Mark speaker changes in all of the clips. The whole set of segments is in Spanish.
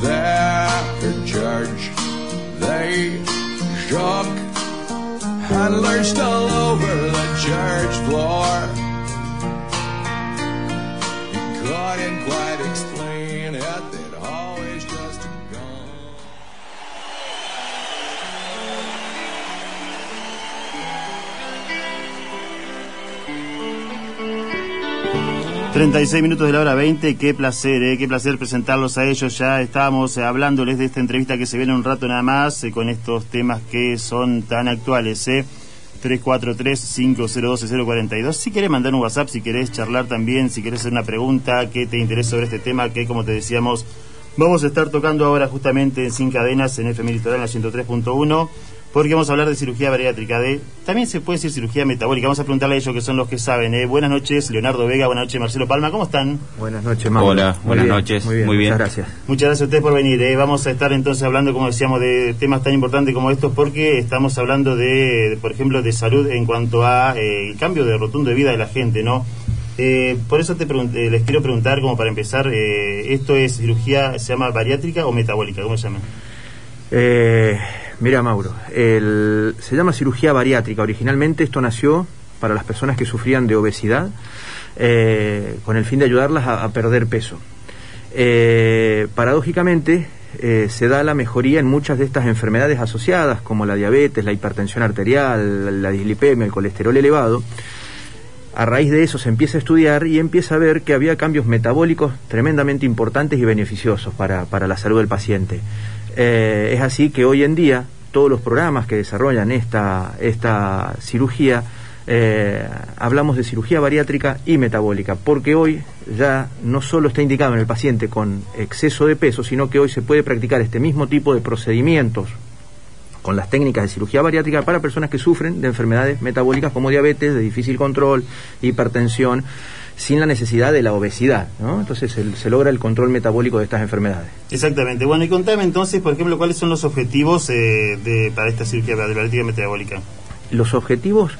Speaker 1: their church. They shook and lurched all over the church floor.
Speaker 2: 36 minutos de la hora 20, qué placer, eh, qué placer presentarlos a ellos. Ya estábamos eh, hablándoles de esta entrevista que se viene un rato nada más eh, con estos temas que son tan actuales. Eh. 343-502-042. Si querés mandar un WhatsApp, si querés charlar también, si querés hacer una pregunta que te interese sobre este tema, que como te decíamos, vamos a estar tocando ahora justamente en Sin Cadenas en FM Litoral en la 103.1 porque vamos a hablar de cirugía bariátrica. De, también se puede decir cirugía metabólica. Vamos a preguntarle a ellos que son los que saben. ¿eh? Buenas noches, Leonardo Vega. Buenas noches, Marcelo Palma. ¿Cómo están?
Speaker 3: Buenas noches, Mauro.
Speaker 4: Hola,
Speaker 3: Muy
Speaker 4: buenas
Speaker 3: bien,
Speaker 4: noches,
Speaker 3: Muy bien,
Speaker 4: muy bien.
Speaker 3: muchas gracias.
Speaker 2: Muchas gracias a ustedes por venir. ¿eh? Vamos a estar entonces hablando, como decíamos, de temas tan importantes como estos porque estamos hablando de, de, por ejemplo, de salud en cuanto a eh, el cambio de rotundo de vida de la gente, ¿no? Eh, por eso te eh, les quiero preguntar, como para empezar, eh, ¿esto es cirugía, se llama bariátrica o metabólica? ¿Cómo se llama?
Speaker 3: Mira, Mauro, se llama cirugía bariátrica. Originalmente esto nació para las personas que sufrían de obesidad eh, con el fin de ayudarlas a, a perder peso. Eh, paradójicamente, eh, se da la mejoría en muchas de estas enfermedades asociadas, como la diabetes, la hipertensión arterial, la dislipemia, el colesterol elevado. A raíz de eso se empieza a estudiar y empieza a ver que había cambios metabólicos tremendamente importantes y beneficiosos para, para la salud del paciente. Eh, es así que hoy en día todos los programas que desarrollan esta, esta cirugía, eh, hablamos de cirugía bariátrica y metabólica, porque hoy ya no solo está indicado en el paciente con exceso de peso, sino que hoy se puede practicar este mismo tipo de procedimientos con las técnicas de cirugía bariátrica para personas que sufren de enfermedades metabólicas como diabetes, de difícil control, hipertensión, sin la necesidad de la obesidad. ¿no? Entonces se, se logra el control metabólico de estas enfermedades.
Speaker 2: Exactamente. Bueno, y contame entonces, por ejemplo, cuáles son los objetivos eh, de, para esta cirugía y metabólica.
Speaker 3: Los objetivos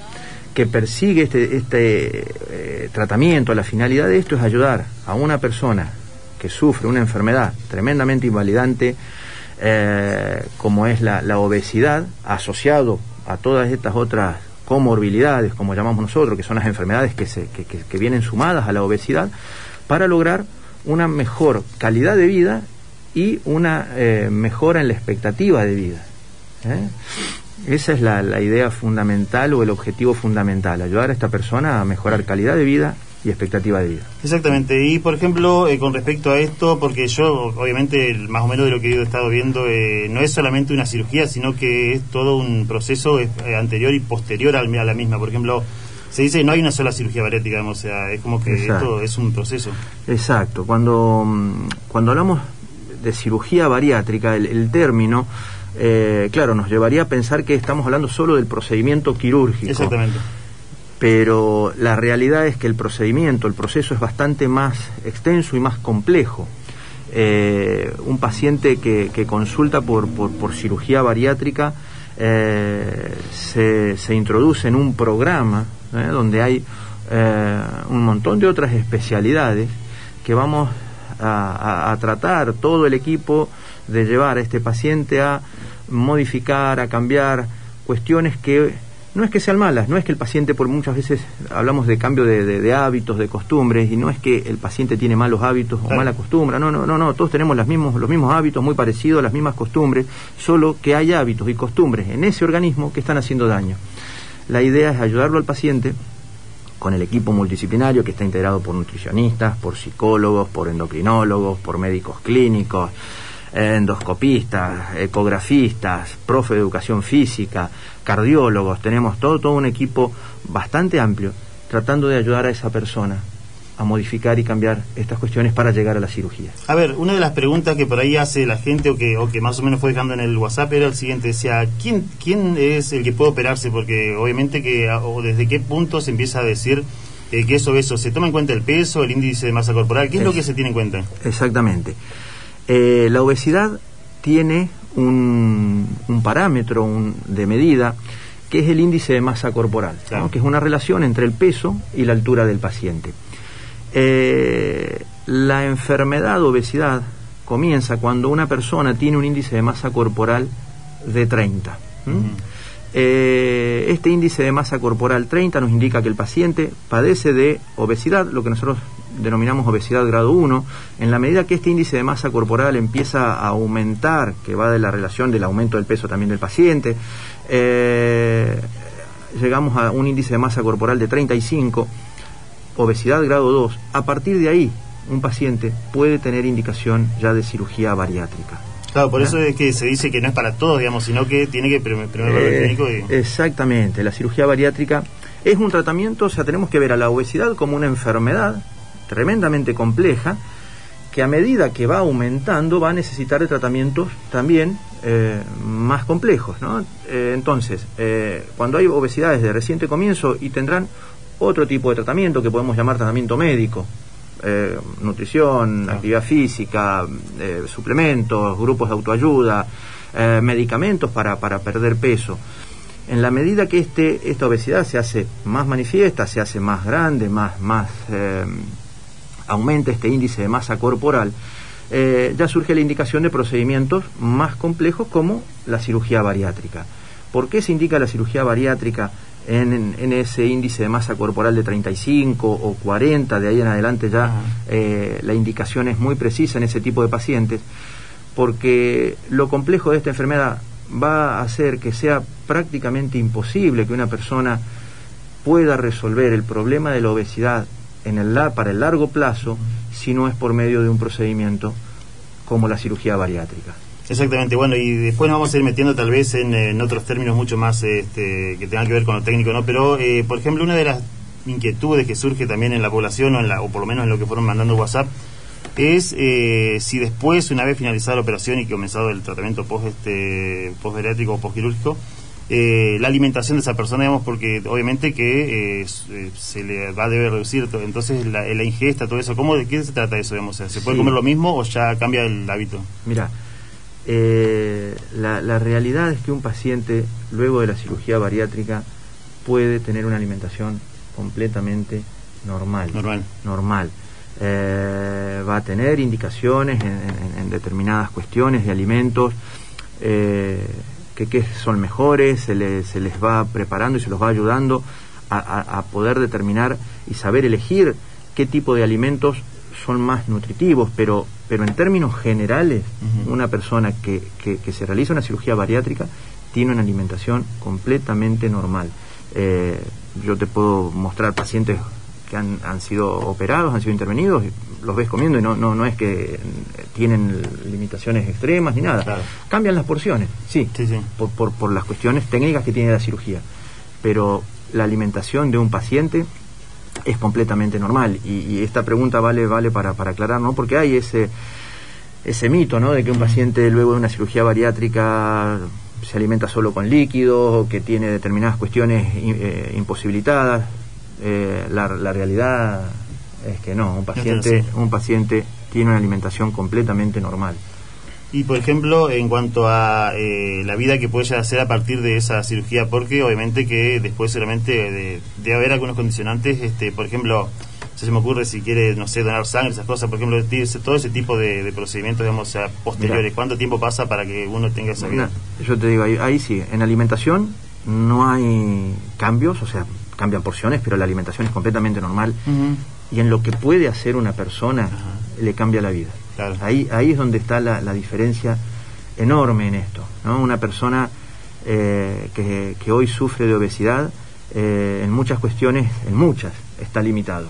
Speaker 3: que persigue este, este eh, tratamiento, la finalidad de esto es ayudar a una persona que sufre una enfermedad tremendamente invalidante, eh, como es la, la obesidad, asociado a todas estas otras comorbilidades, como llamamos nosotros, que son las enfermedades que, se, que, que, vienen sumadas a la obesidad, para lograr una mejor calidad de vida y una eh, mejora en la expectativa de vida. ¿eh? Esa es la, la, idea fundamental o el objetivo fundamental, ayudar a esta persona a mejorar calidad de vida y expectativa de vida.
Speaker 2: Exactamente, y por ejemplo, eh, con respecto a esto, porque yo, obviamente, más o menos de lo que he estado viendo, eh, no es solamente una cirugía, sino que es todo un proceso eh, anterior y posterior al, a la misma. Por ejemplo, se dice que no hay una sola cirugía bariátrica, digamos, o sea, es como que
Speaker 3: Exacto.
Speaker 2: esto es un proceso.
Speaker 3: Exacto, cuando, mm, cuando hablamos de cirugía bariátrica, el, el término, eh, claro, nos llevaría a pensar que estamos hablando solo del procedimiento quirúrgico.
Speaker 2: Exactamente.
Speaker 3: Pero la realidad es que el procedimiento, el proceso es bastante más extenso y más complejo. Eh, un paciente que, consulta por, cirugía bariátrica eh, se, introduce en un programa ¿eh? donde hay un montón de otras especialidades que vamos a tratar todo el equipo de llevar a este paciente a modificar, a cambiar cuestiones que no es que sean malas, no es que el paciente, por muchas veces hablamos de cambio de, de, de hábitos, de costumbres, y no es que el paciente tiene malos hábitos o mala costumbre, no, no, no, no, todos tenemos los mismos, los mismos hábitos, muy parecidos, las mismas costumbres, solo que hay hábitos y costumbres en ese organismo que están haciendo daño. La idea es ayudarlo al paciente con el equipo multidisciplinario que está integrado por nutricionistas, por psicólogos, por endocrinólogos, por médicos clínicos, endoscopistas, ecografistas, profe de educación física, cardiólogos, tenemos todo, todo un equipo bastante amplio tratando de ayudar a esa persona a modificar y cambiar estas cuestiones para llegar a la cirugía.
Speaker 2: A ver, una de las preguntas que por ahí hace la gente o que, o que más o menos fue dejando en el WhatsApp era el siguiente, decía, ¿quién, quién es el que puede operarse? Porque obviamente que, o desde qué punto se empieza a decir eh, que es obeso, ¿se toma en cuenta el peso, el índice de masa corporal? ¿Qué es, es lo que se tiene en cuenta?
Speaker 3: Exactamente. Eh, la obesidad tiene un, un parámetro un, de medida que es el índice de masa corporal, claro. ¿no? que es una relación entre el peso y la altura del paciente. Eh, la enfermedad obesidad comienza cuando una persona tiene un índice de masa corporal de 30. Eh, este índice de masa corporal 30 nos indica que el paciente padece de obesidad, lo que nosotros denominamos obesidad grado 1. En la medida que este índice de masa corporal empieza a aumentar, que va de la relación del aumento del peso también del paciente, eh, llegamos a un índice de masa corporal de 35, obesidad grado 2. A partir de ahí, un paciente puede tener indicación ya de cirugía bariátrica.
Speaker 2: Claro, por eso es que se dice que no es para todos, digamos, sino que tiene que primero ver el clínico
Speaker 3: y... Exactamente, la cirugía bariátrica es un tratamiento, o sea, tenemos que ver a la obesidad como una enfermedad tremendamente compleja que a medida que va aumentando va a necesitar de tratamientos también eh, más complejos. ¿no? Eh, entonces, eh, cuando hay obesidades de reciente comienzo y tendrán otro tipo de tratamiento que podemos llamar tratamiento médico, nutrición, actividad física, suplementos, grupos de autoayuda, medicamentos para, para perder peso. En la medida que este, esta obesidad se hace más manifiesta, se hace más grande, más, más aumenta este índice de masa corporal, ya surge la indicación de procedimientos más complejos como la cirugía bariátrica. ¿Por qué se indica la cirugía bariátrica en, ese índice de masa corporal de 35 o 40, de ahí en adelante ya eh, la indicación es muy precisa en ese tipo de pacientes, porque lo complejo de esta enfermedad va a hacer que sea prácticamente imposible que una persona pueda resolver el problema de la obesidad en el, para el largo plazo si no es por medio de un procedimiento como la cirugía bariátrica.
Speaker 2: Exactamente, bueno, y después nos vamos a ir metiendo tal vez en, otros términos mucho más este, que tengan que ver con lo técnico, ¿no? Pero, eh, por ejemplo, una de las inquietudes que surge también en la población, o, en la, o por lo menos en lo que fueron mandando WhatsApp, es eh, si después, una vez finalizada la operación y comenzado el tratamiento post este, postbariátrico o postquirúrgico, eh, la alimentación de esa persona, digamos, porque obviamente que se le va a deber reducir, entonces la, la, ingesta, todo eso, ¿cómo, ¿de qué se trata eso, digamos? ¿Se puede comer lo mismo o ya cambia el hábito?
Speaker 3: Mira, eh, la, realidad es que un paciente, luego de la cirugía bariátrica, puede tener una alimentación completamente normal.
Speaker 2: Normal.
Speaker 3: Normal. Eh, va a tener indicaciones en, determinadas cuestiones de alimentos eh, que, son mejores, se, se, les va preparando y se los va ayudando a poder determinar y saber elegir qué tipo de alimentos son más nutritivos, pero, pero en términos generales, una persona que, que, se realiza una cirugía bariátrica tiene una alimentación completamente normal. Eh, yo te puedo mostrar pacientes que han, han, sido operados, han sido intervenidos, los ves comiendo y no, no, no es que tienen limitaciones extremas ni nada. Cambian las porciones, sí, Por, por, por las cuestiones técnicas que tiene la cirugía. Pero la alimentación de un paciente es completamente normal. Y, esta pregunta vale, vale para, para aclarar, ¿no? Porque hay ese, ese mito, ¿no? De que un paciente luego de una cirugía bariátrica se alimenta solo con líquidos o que tiene determinadas cuestiones eh, imposibilitadas. Eh, la, la, realidad es que no, un paciente, un paciente tiene una alimentación completamente normal.
Speaker 2: Y por ejemplo, en cuanto a eh, la vida que puede hacer a partir de esa cirugía, porque obviamente que después seguramente de, debe haber algunos condicionantes, este, por ejemplo, se me ocurre si quiere, no sé, donar sangre, esas cosas, por ejemplo, todo ese tipo de, procedimientos, digamos, posteriores, ¿cuánto tiempo pasa para que uno tenga esa vida?
Speaker 3: yo te digo, ahí, sí, en alimentación no hay cambios, o sea, cambian porciones, pero la alimentación es completamente normal. Y en lo que puede hacer una persona, le cambia la vida. Ahí, ahí es donde está la, diferencia enorme en esto. ¿no? Una persona eh, que, hoy sufre de obesidad, eh, en muchas cuestiones, en muchas, está limitado.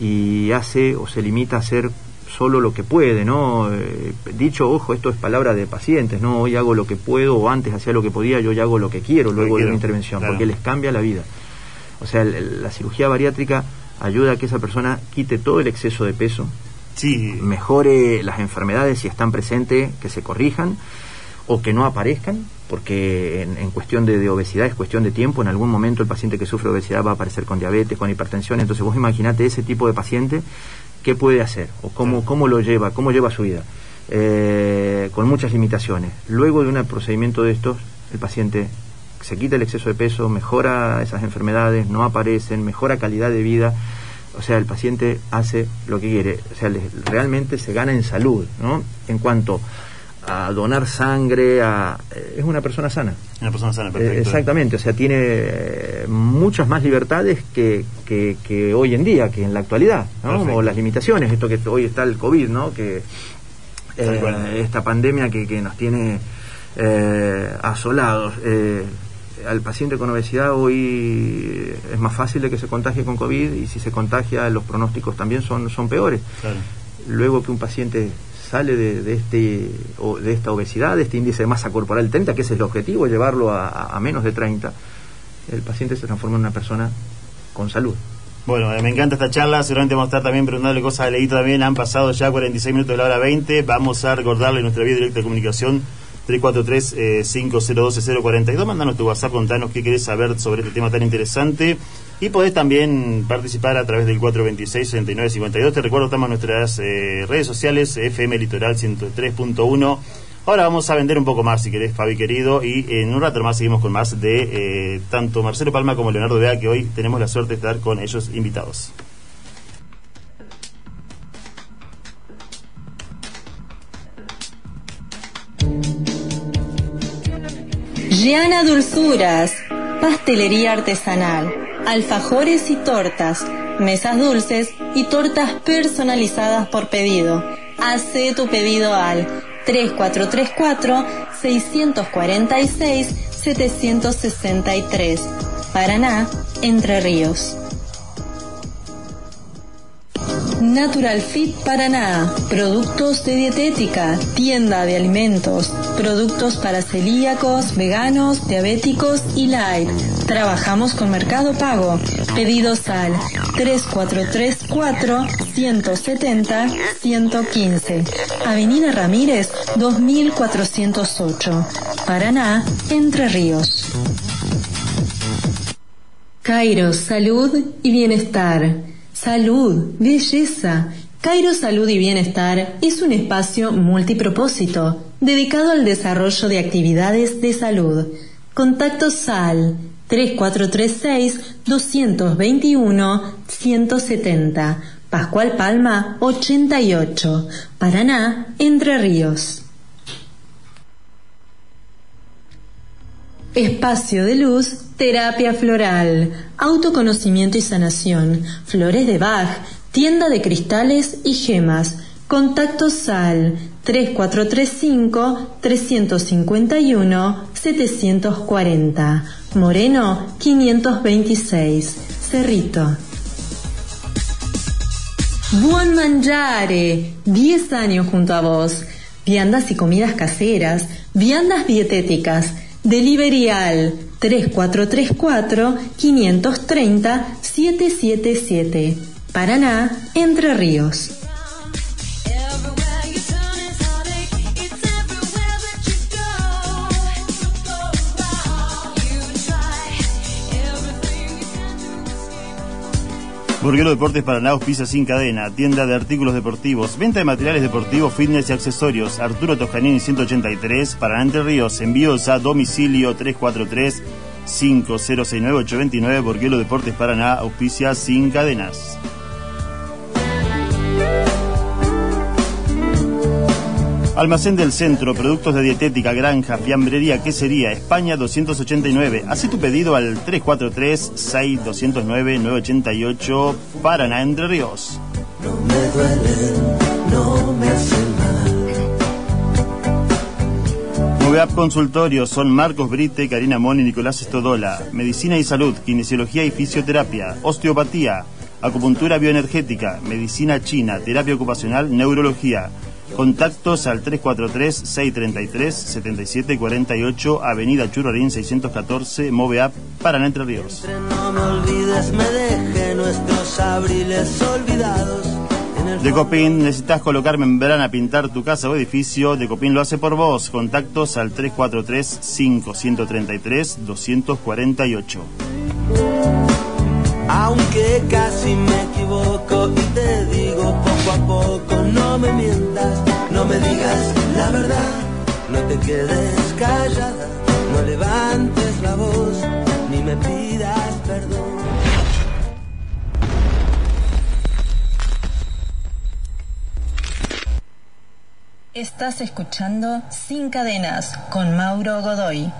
Speaker 3: Y hace o se limita a hacer solo lo que puede, ¿no? Eh, dicho, ojo, esto es palabra de pacientes, ¿no? Hoy hago lo que puedo o antes hacía lo que podía, yo ya hago lo que quiero luego de una intervención, porque les cambia la vida. O sea, la cirugía bariátrica ayuda a que esa persona quite todo el exceso de peso, mejore las enfermedades si están presentes, que se corrijan o que no aparezcan, porque en, cuestión de, obesidad es cuestión de tiempo, en algún momento el paciente que sufre obesidad va a aparecer con diabetes, con hipertensión, entonces vos imaginate ese tipo de paciente, ¿qué puede hacer? ¿O cómo, cómo lo lleva? ¿Cómo lleva su vida? Eh, con muchas limitaciones. Luego de un procedimiento de estos, el paciente se quita el exceso de peso, mejora esas enfermedades, no aparecen, mejora calidad de vida, O sea, el paciente hace lo que quiere, o sea, le- realmente se gana en salud, ¿no? En cuanto a donar sangre, a, eh, es una persona sana.
Speaker 2: Una persona sana,
Speaker 3: Eh,
Speaker 2: perfecto.
Speaker 3: exactamente, o sea, tiene eh, muchas más libertades que, que, que hoy en día, que en la actualidad, ¿no?
Speaker 2: Perfecto.
Speaker 3: Como las limitaciones, esto que hoy está el COVID, ¿no? Que eh, esta pandemia que, que nos tiene asolados. Eh, al paciente con obesidad hoy es más fácil de que se contagie con COVID y si se contagia los pronósticos también son, son peores.
Speaker 2: Claro.
Speaker 3: Luego que un paciente sale de, de este, o- de esta obesidad, de este índice de masa corporal 30, que ese es el objetivo, llevarlo a, a menos de 30, el paciente se transforma en una persona con salud.
Speaker 2: Bueno, eh, me encanta esta charla. Seguramente vamos a estar también preguntándole cosas a Leito también. Han pasado ya 46 minutos de la hora 20. Vamos a recordarle nuestra vía directa de comunicación 343-502-042. Mandanos tu WhatsApp, contanos qué querés saber sobre este tema tan interesante. Y podés también participar a través del 426-6952. Te recuerdo, estamos en nuestras eh, redes sociales, FM Litoral 103.1. Ahora vamos a vender un poco más, si querés, Fabi querido, y en un rato más seguimos con más de eh, tanto Marcelo Palma como Leonardo Bea, que hoy tenemos la suerte de estar con ellos invitados.
Speaker 4: Giana Dulzuras, pastelería artesanal, alfajores y tortas, mesas dulces y tortas personalizadas por pedido. Hace tu pedido al 3434-646-763, Paraná, Entre Ríos. Natural Fit Paraná, productos de dietética, tienda de alimentos, productos para celíacos, veganos, diabéticos y light. Trabajamos con Mercado Pago. Pedidos al 3434 170 115. Avenida Ramírez 2408. Paraná, Entre Ríos. Cairo, salud y bienestar. Salud, belleza. Cairo Salud y Bienestar es un espacio multipropósito dedicado al desarrollo de actividades de salud. Contacto SAL 3436-221-170. Pascual Palma 88. Paraná, Entre Ríos. Espacio de luz, terapia floral, autoconocimiento y sanación, flores de Bach, tienda de cristales y gemas. Contacto SAL 3435-351-740. Moreno 526. Cerrito. Buon Mangiare, 10 años junto a vos. Viandas y comidas caseras, viandas dietéticas. Deliverial 3434-530-777. Paraná, Entre Ríos.
Speaker 5: Escape.
Speaker 2: Burguero Deportes Paraná, auspicia sin cadena, tienda de artículos deportivos, venta de materiales deportivos, fitness y accesorios. Arturo Toscanini 183, Paraná Entre Ríos, envíos a domicilio 343 5069 829 Burguero Deportes Paraná, auspicia sin cadenas. Almacén del Centro, productos de dietética, granja, fiambrería, quesería, España 289. Hace tu pedido al 343-6209-988, Paraná, Entre Ríos.
Speaker 6: No me duele, no me hace mal.
Speaker 2: Moveap Consultorio son Marcos Brite, Karina Moni, Nicolás Estodola. Medicina y salud, kinesiología y fisioterapia, osteopatía, acupuntura bioenergética, medicina china, terapia ocupacional, neurología. Contactos al 343-633-7748, Avenida Churrarín 614, Moveap, Paraná, Entre Ríos.
Speaker 6: No me olvides, me deje nuestros abriles olvidados. En el
Speaker 2: Decopin, necesitas colocar membrana, pintar tu casa o edificio, Decopin lo hace por vos. Contactos al 343-533-248.
Speaker 6: Aunque casi me equivoco y te digo poco a poco, no me mientas, no me digas la verdad, no te quedes callada, no levantes la voz, ni me pidas perdón.
Speaker 4: Estás escuchando Sin Cadenas con Mauro Godoy.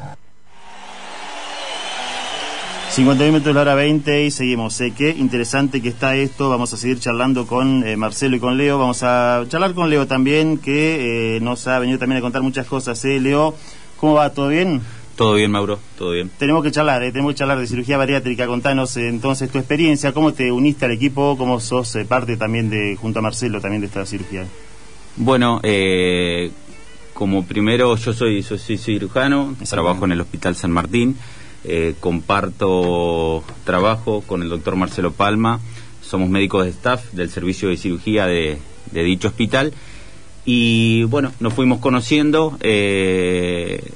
Speaker 2: 50 minutos la hora 20 y seguimos. Eh, qué interesante que está esto. Vamos a seguir charlando con eh, Marcelo y con Leo. Vamos a charlar con Leo también, que eh, nos ha venido también a contar muchas cosas. ¿eh? Leo, ¿cómo va? ¿Todo bien?
Speaker 7: Todo bien, Mauro, todo bien.
Speaker 2: Tenemos que charlar, ¿eh? tenemos que charlar de cirugía bariátrica. Contanos entonces tu experiencia, cómo te uniste al equipo, cómo sos parte también de, junto a Marcelo, también de esta cirugía.
Speaker 7: Bueno, eh, como primero yo soy, soy, soy cirujano, trabajo en el Hospital San Martín, eh, comparto trabajo con el doctor Marcelo Palma, somos médicos de staff del servicio de cirugía de, dicho hospital. Y bueno, nos fuimos conociendo eh,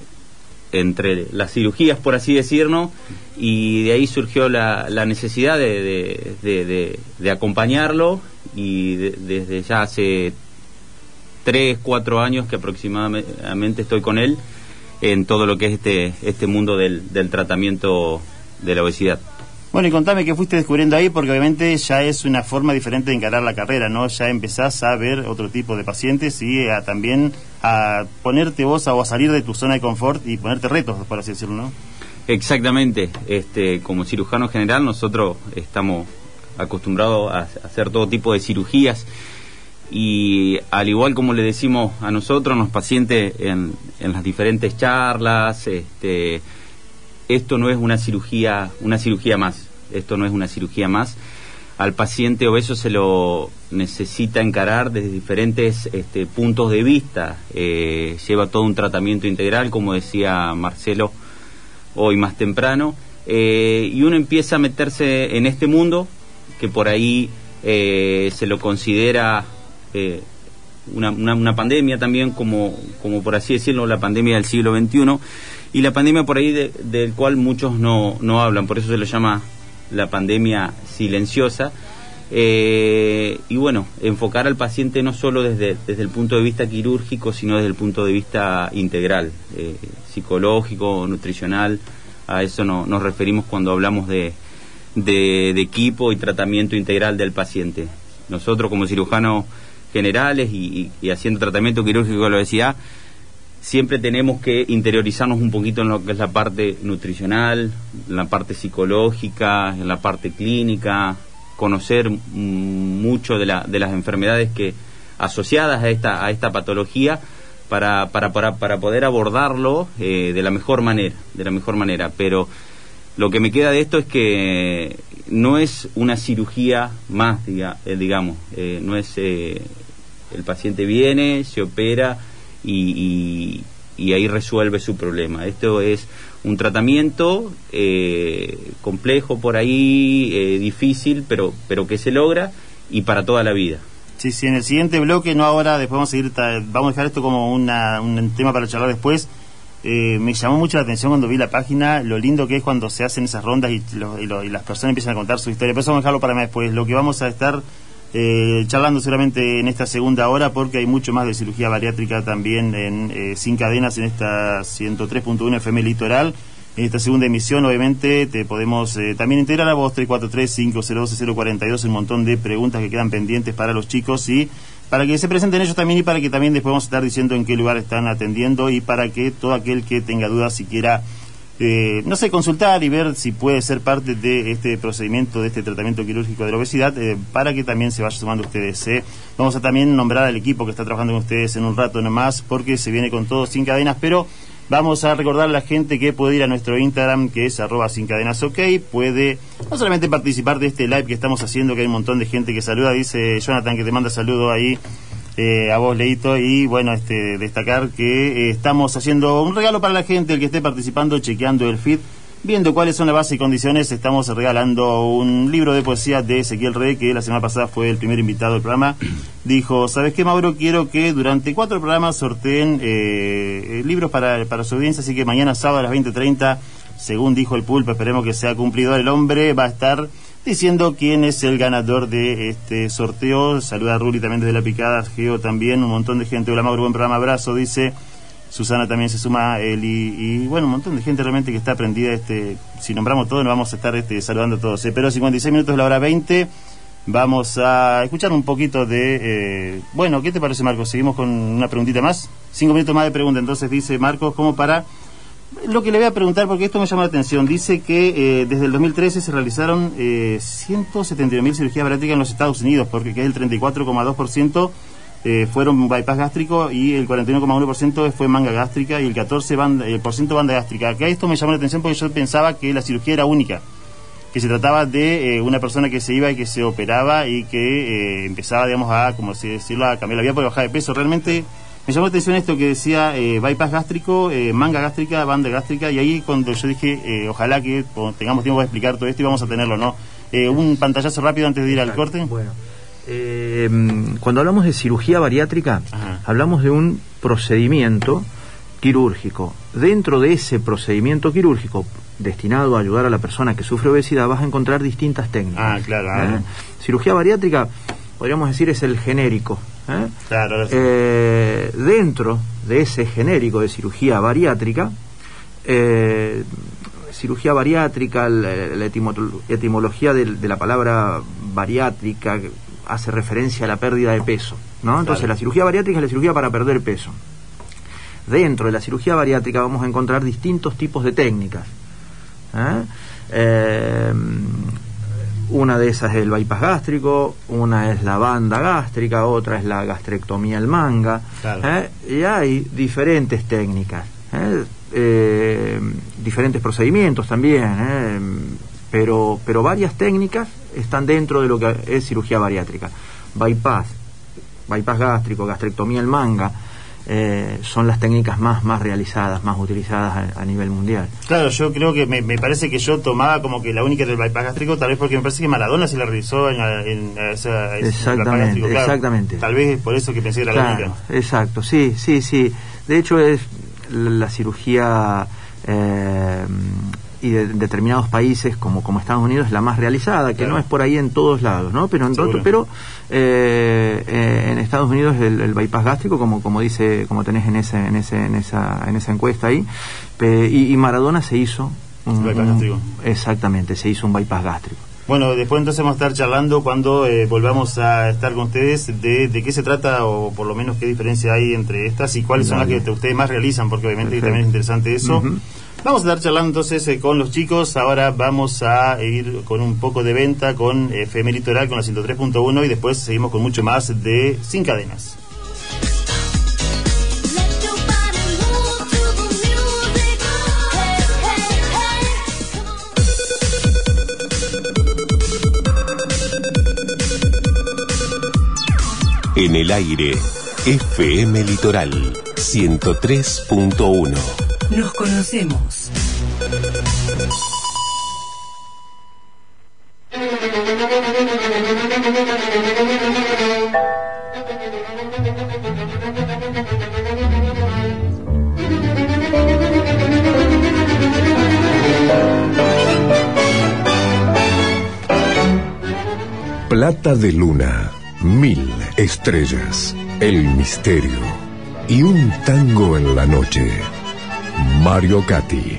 Speaker 7: entre las cirugías, por así decirlo, y de ahí surgió la, la necesidad de, de- acompañarlo. Y de- desde ya hace tres, cuatro años que aproximadamente estoy con él en todo lo que es este, este mundo del, del tratamiento de la obesidad.
Speaker 2: Bueno, y contame qué fuiste descubriendo ahí, porque obviamente ya es una forma diferente de encarar la carrera, ¿no? Ya empezás a ver otro tipo de pacientes y a, también a ponerte vos a, o a salir de tu zona de confort y ponerte retos, por así decirlo, ¿no?
Speaker 7: Exactamente, este, como cirujano general nosotros estamos acostumbrados a a hacer todo tipo de cirugías y al igual como le decimos a nosotros, los pacientes en, en las diferentes charlas, este, esto no es una cirugía, una cirugía más, esto no es una cirugía más. Al paciente obeso se lo necesita encarar desde diferentes este, puntos de vista. Eh, lleva todo un tratamiento integral, como decía Marcelo hoy más temprano, eh, y uno empieza a meterse en este mundo que por ahí eh, se lo considera eh, una, una- pandemia también, como, como por así decirlo, la pandemia del siglo XXI, y la pandemia por ahí de- del cual muchos no, no hablan, por eso se lo llama la pandemia silenciosa. Eh, y bueno, enfocar al paciente no solo desde, desde el punto de vista quirúrgico, sino desde el punto de vista integral, eh, psicológico, nutricional. A eso no- nos referimos cuando hablamos de, de, de equipo y tratamiento integral del paciente. Nosotros como cirujanos generales y, haciendo tratamiento quirúrgico de la obesidad, siempre tenemos que interiorizarnos un poquito en lo que es la parte nutricional, en la parte psicológica, en la parte clínica, conocer mucho de, la- de las enfermedades que asociadas a esta, a esta patología para, para, para, para poder abordarlo eh, de la mejor manera, de la mejor manera. Pero lo que me queda de esto es que no es una cirugía más, diga- eh, digamos, eh, no es eh, el paciente viene, se opera y, ahí resuelve su problema. Esto es un tratamiento eh, complejo por ahí, eh, difícil, pero, pero que se logra y para toda la vida.
Speaker 2: Sí, sí, en el siguiente bloque, no ahora, después vamos a seguir, vamos a dejar esto como una- un tema para charlar después. Eh, me llamó mucho la atención cuando vi la página, lo lindo que es cuando se hacen esas rondas y, y y las personas empiezan a contar su historia. Pero eso vamos a dejarlo para más después. Lo que vamos a estar eh, charlando seguramente en esta segunda hora, porque hay mucho más de cirugía bariátrica también en eh, Sin Cadenas, en esta 103.1 FM Litoral. En esta segunda emisión, obviamente, te podemos eh, también integrar a vos 343-502-042, un montón de preguntas que quedan pendientes para los chicos y para que se presenten ellos también y para que también después vamos a estar diciendo en qué lugar están atendiendo y para que todo aquel que tenga dudas si quiera, eh, no sé, consultar y ver si puede ser parte de este procedimiento, de este tratamiento quirúrgico de la obesidad, eh, para que también se vaya sumando ustedes. eh. Vamos a también nombrar al equipo que está trabajando con ustedes en un rato nomás, porque se viene con todo sin cadenas, pero Vamos a recordar a la gente que puede ir a nuestro Instagram, que es arroba sin cadenas ok, puede no solamente participar de este live que estamos haciendo, que hay un montón de gente que saluda, dice Jonathan que te manda saludo ahí eh, a vos Leito, y bueno, este destacar que eh, estamos haciendo un regalo para la gente, el que esté participando, chequeando el feed, viendo cuáles son las bases y condiciones, estamos regalando un libro de poesía de Ezequiel Rey, que la semana pasada fue el primer invitado del programa. Dijo, ¿sabes qué, Mauro? Quiero que durante cuatro programas sorteen eh, eh, libros para, para su audiencia, así que mañana sábado a las 20.30, según dijo el pulpo, esperemos que sea cumplidor, el hombre va a estar diciendo quién es el ganador de este sorteo. Saluda a Ruli también desde La Picada, Geo también, un montón de gente. Hola Mauro, buen programa, abrazo, dice. Susana también se suma, Eli, y bueno, un montón de gente realmente que está aprendida. Este, si nombramos todo, nos vamos a estar este, saludando a todos. eh. Pero 56 minutos de la hora 20. Vamos a escuchar un poquito de... eh, bueno, ¿qué te parece, Marcos? Seguimos con una preguntita más. Cinco minutos más de pregunta. Entonces dice Marcos, como para... Lo que le voy a preguntar, porque esto me llama la atención, dice que eh, desde el 2013 se realizaron eh, 179.000 cirugías bariátricas en los Estados Unidos, porque que es el 34,2% eh, fueron bypass gástrico y el 41,1% fue manga gástrica y el 14% banda, el por ciento banda gástrica. Acá esto me llamó la atención porque yo pensaba que la cirugía era única, que se trataba de eh, una persona que se iba y que se operaba y que eh, empezaba, digamos, a, como decirlo, a cambiar la vida por bajar de peso. Realmente me llamó la atención esto que decía eh, bypass gástrico, eh, manga gástrica, banda gástrica, y ahí cuando yo dije, eh, ojalá que tengamos tiempo de explicar todo esto y vamos a tenerlo, ¿no? Un pantallazo rápido antes de ir al corte.
Speaker 3: Bueno, eh, cuando hablamos de cirugía bariátrica,
Speaker 2: Ajá.
Speaker 3: hablamos de un procedimiento quirúrgico. Dentro de ese procedimiento quirúrgico destinado a ayudar a la persona que sufre obesidad, vas a encontrar distintas técnicas.
Speaker 2: Ah, claro, ah.
Speaker 3: Cirugía bariátrica, podríamos decir, es el genérico. ¿Eh?
Speaker 2: Claro.
Speaker 3: Eh, dentro de ese genérico de cirugía bariátrica, eh, cirugía bariátrica, la, la etimo- etimología de, la palabra bariátrica hace referencia a la pérdida de peso, ¿no? Entonces
Speaker 2: Claro.
Speaker 3: la cirugía bariátrica es la cirugía para perder peso. Dentro de la cirugía bariátrica vamos a encontrar distintos tipos de técnicas. ¿eh? Eh, una de esas es el bypass gástrico, una es la banda gástrica, otra es la gastrectomía al manga.
Speaker 2: Claro.
Speaker 3: ¿eh? Y hay diferentes técnicas, ¿eh? Eh, diferentes procedimientos también, pero, pero varias técnicas están dentro de lo que es cirugía bariátrica. Bypass, bypass gástrico, gastrectomía al manga, eh, son las técnicas más, más realizadas, más utilizadas a, a nivel mundial.
Speaker 2: Claro, yo creo que me, me parece que yo tomaba como que la única era el bypass gástrico, tal vez porque me parece que Maradona se la realizó en, la- en a esa,
Speaker 3: Exactamente,
Speaker 2: claro.
Speaker 3: exactamente.
Speaker 2: Tal vez por eso que pensé que era la única.
Speaker 3: exacto, sí, sí, sí. De hecho es la, la cirugía eh, y de determinados países como, como Estados Unidos es la más realizada, que
Speaker 2: Claro.
Speaker 3: no es por ahí en todos lados, ¿no? Pero en, otro- pero eh, eh, en Estados Unidos el, el bypass gástrico, como como dice, como tenés en ese, en ese, en esa, en esa encuesta ahí, pe- y, y Maradona se hizo un,
Speaker 2: Bypass
Speaker 3: un-
Speaker 2: gástrico.
Speaker 3: exactamente, se hizo un bypass gástrico.
Speaker 2: Bueno, después entonces vamos a estar charlando cuando eh, volvamos a estar con ustedes de, de qué se trata o por lo menos qué diferencia hay entre estas y cuáles son las que ustedes más realizan, porque obviamente
Speaker 3: Perfecto.
Speaker 2: también es interesante eso. Vamos a estar charlando entonces eh, con los chicos. Ahora vamos a ir con un poco de venta con FM Litoral con la 103.1 y después seguimos con mucho más de Sin Cadenas.
Speaker 8: En el aire, FM Litoral 103.1.
Speaker 9: Nos conocemos.
Speaker 8: Plata de luna, mil estrellas, el misterio y un tango en la noche. Mario Cati,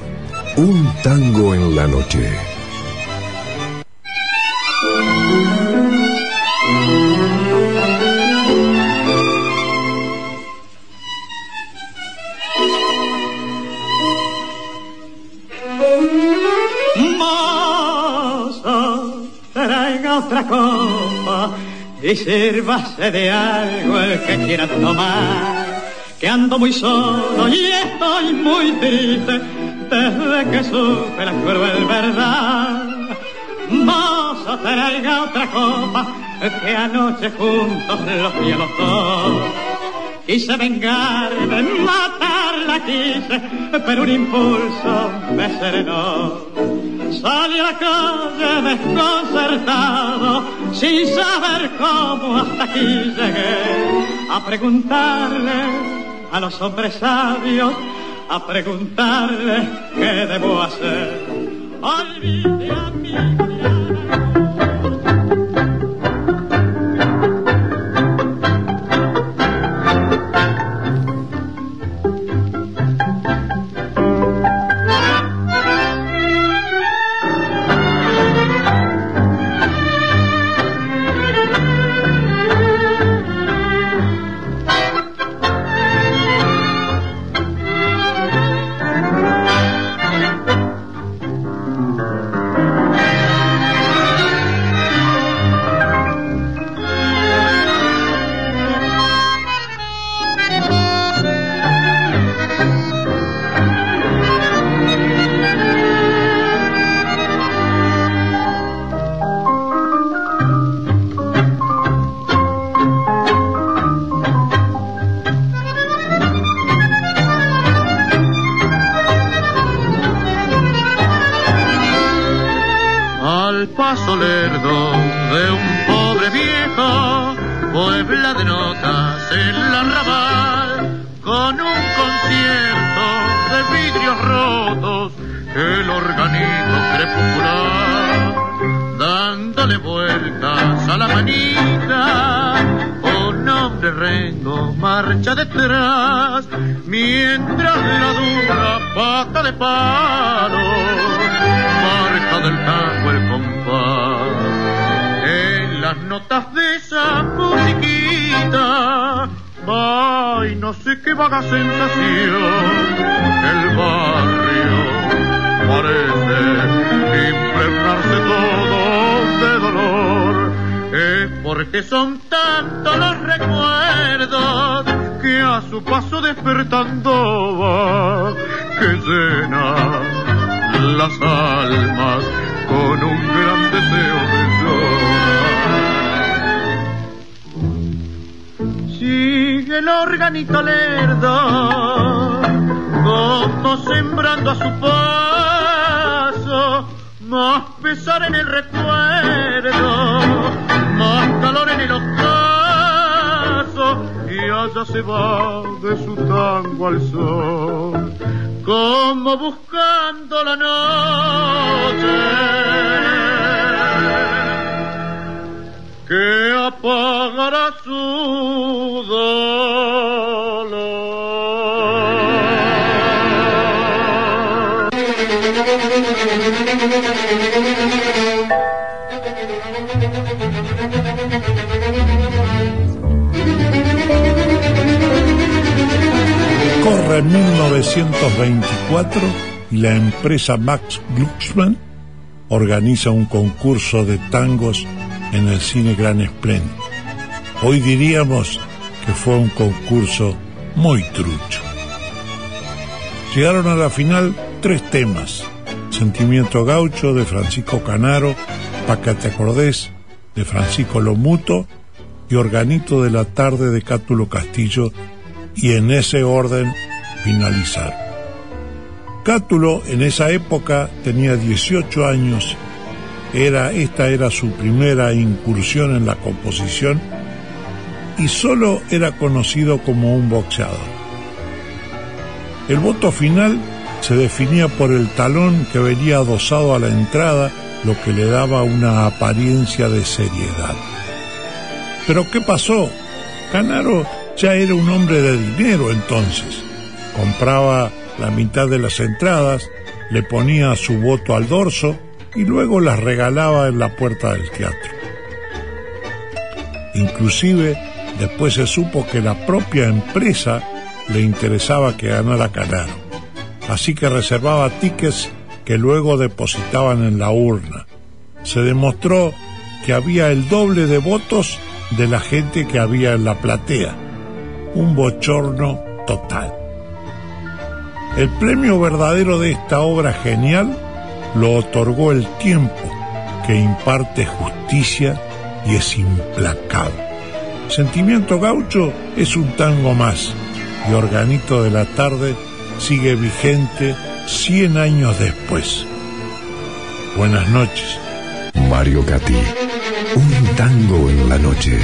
Speaker 8: un tango en la noche.
Speaker 10: Otra copa y sírvase de algo el que quiera tomar. Que ando muy solo y estoy muy triste desde que supe la cruel verdad. Mozo, traiga otra copa que anoche juntos los vi a los dos. Quise vengarme, matarla quise, pero un impulso me serenó. Salí a la calle desconcertado, sin saber cómo hasta aquí llegué. A preguntarle a los hombres sabios, a preguntarle qué debo hacer.
Speaker 11: Vaga sensación, el barrio parece impregnarse todo de dolor. Es porque son tantos los recuerdos que a su paso despertando va, que llena las almas con un gran deseo Sigue el organito lerdo, como sembrando a su paso, más pesar en el recuerdo, más calor en el ocaso, y allá se va de su tango al sol como buscando la noche que apagará su dolor.
Speaker 12: Corre 1924 y la empresa Max Glucksmann organiza un concurso de tangos en el cine Gran Esplendid. Hoy diríamos que fue un concurso muy trucho. Llegaron a la final tres temas. Sentimiento gaucho de Francisco Canaro, Pa' que te acordés de Francisco Lomuto y Organito de la tarde de Cátulo Castillo y en ese orden finalizar. Cátulo en esa época tenía 18 años, era, esta era su primera incursión en la composición y solo era conocido como un boxeador. El voto final se definía por el talón que venía adosado a la entrada, lo que le daba una apariencia de seriedad. Pero ¿qué pasó? Canaro ya era un hombre de dinero entonces. Compraba la mitad de las entradas, le ponía su voto al dorso y luego las regalaba en la puerta del teatro. Inclusive después se supo que la propia empresa le interesaba que ganara Canaro, así que reservaba tickets que luego depositaban en la urna. Se demostró que había el doble de votos de la gente que había en la platea un bochorno total. El premio verdadero de esta obra genial lo otorgó el tiempo, que imparte justicia y es implacable. Sentimiento gaucho es un tango más y Organito de la tarde sigue vigente 100 años después. Buenas noches.
Speaker 8: Mario Cati, un tango en la noche.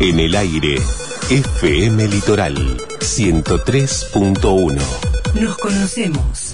Speaker 13: En el aire, FM Litoral 103.1.
Speaker 9: Nos conocemos.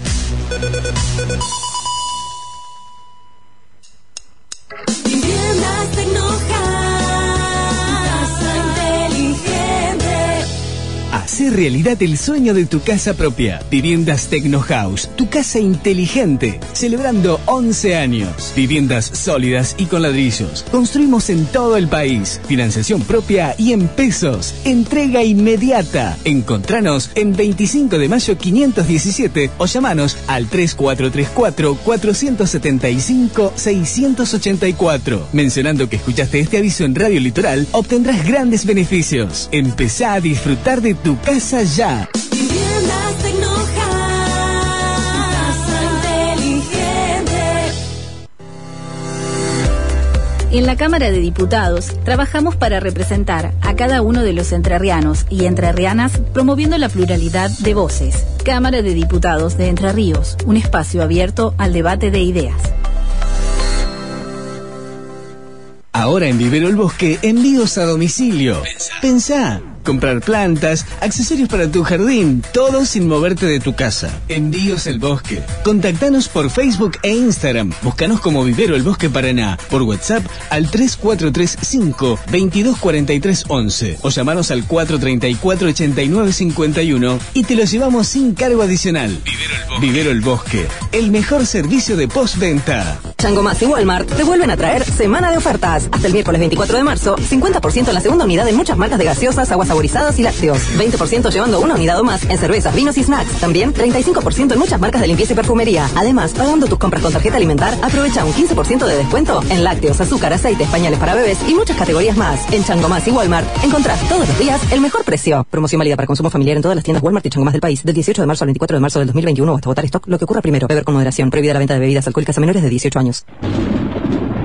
Speaker 14: Realidad el sueño de tu casa propia. Viviendas Tecno House, tu casa inteligente. Celebrando 11 años. Viviendas sólidas y con ladrillos. Construimos en todo el país. Financiación propia y en pesos. Entrega inmediata. Encontranos en 25 de mayo 517 o llamanos al 3434-475-684. Mencionando que escuchaste este aviso en Radio Litoral, obtendrás grandes beneficios. Empezá a disfrutar de tu casa ya.
Speaker 5: Viviendas inteligente.
Speaker 15: En la Cámara de Diputados trabajamos para representar a cada uno de los entrerrianos y entrerrianas promoviendo la pluralidad de voces. Cámara de Diputados de Entre Ríos, un espacio abierto al debate de ideas.
Speaker 14: Ahora en Vivero el Bosque, envíos a domicilio. Pensá. Comprar plantas, accesorios para tu jardín, todo sin moverte de tu casa. Envíos el Bosque. Contactanos por Facebook e Instagram. Búscanos como Vivero el Bosque Paraná. Por WhatsApp al 3435 224311 o llamanos al 434 8951 y te lo llevamos sin cargo adicional. Vivero el Bosque. el mejor servicio de postventa.
Speaker 16: Chango Más y Walmart te vuelven a traer semana de ofertas. Hasta el miércoles 24 de marzo, 50% en la segunda unidad en muchas marcas de gaseosas, aguas saborizadas y lácteos. 20% llevando una unidad o más en cervezas, vinos y snacks. También 35% en muchas marcas de limpieza y perfumería. Además, pagando tus compras con tarjeta alimentar, aprovecha un 15% de descuento en lácteos, azúcar, aceites, pañales para bebés y muchas categorías más. En Chango Más y Walmart encontrás todos los días el mejor precio. Promoción válida para consumo familiar en todas las tiendas Walmart y Chango Más del país. Del 18 de marzo al 24 de marzo del 2021 o hasta votar stock. Lo que ocurra primero. Beber con moderación. Prohibida la venta de bebidas alcohólicas a menores de 18 años.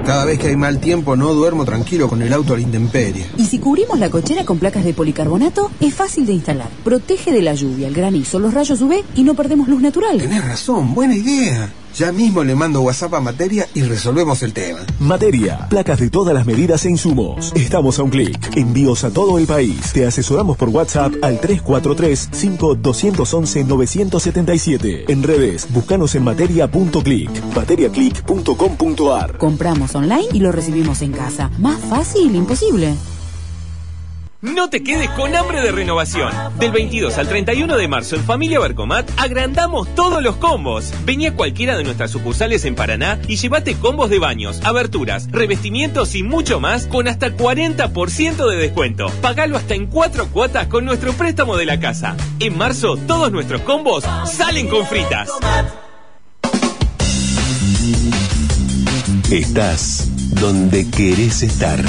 Speaker 17: Cada vez que hay mal tiempo no duermo tranquilo con el auto a la intemperie.
Speaker 18: Y si cubrimos la cochera con placas de policarbonato, es fácil de instalar. Protege de la lluvia, el granizo, los rayos UV y no perdemos luz natural.
Speaker 17: Tenés razón, buena idea. Ya mismo le mando WhatsApp a Materia y resolvemos el tema.
Speaker 19: Materia, placas de todas las medidas e insumos. Estamos a un clic. Envíos a todo el país. Te asesoramos por WhatsApp al 343-5211-977. En redes, búscanos en materia.click, materiaclick.com.ar.
Speaker 18: Compramos online y lo recibimos en casa. Más fácil, imposible.
Speaker 20: No te quedes con hambre de renovación. Del 22 al 31 de marzo en Familia Barcomat agrandamos todos los combos. Vení a cualquiera de nuestras sucursales en Paraná y llévate combos de baños, aberturas, revestimientos y mucho más con hasta 40% de descuento. Pagalo hasta en cuatro cuotas con nuestro préstamo de la casa. En marzo todos nuestros combos salen con fritas.
Speaker 13: Estás donde querés estar.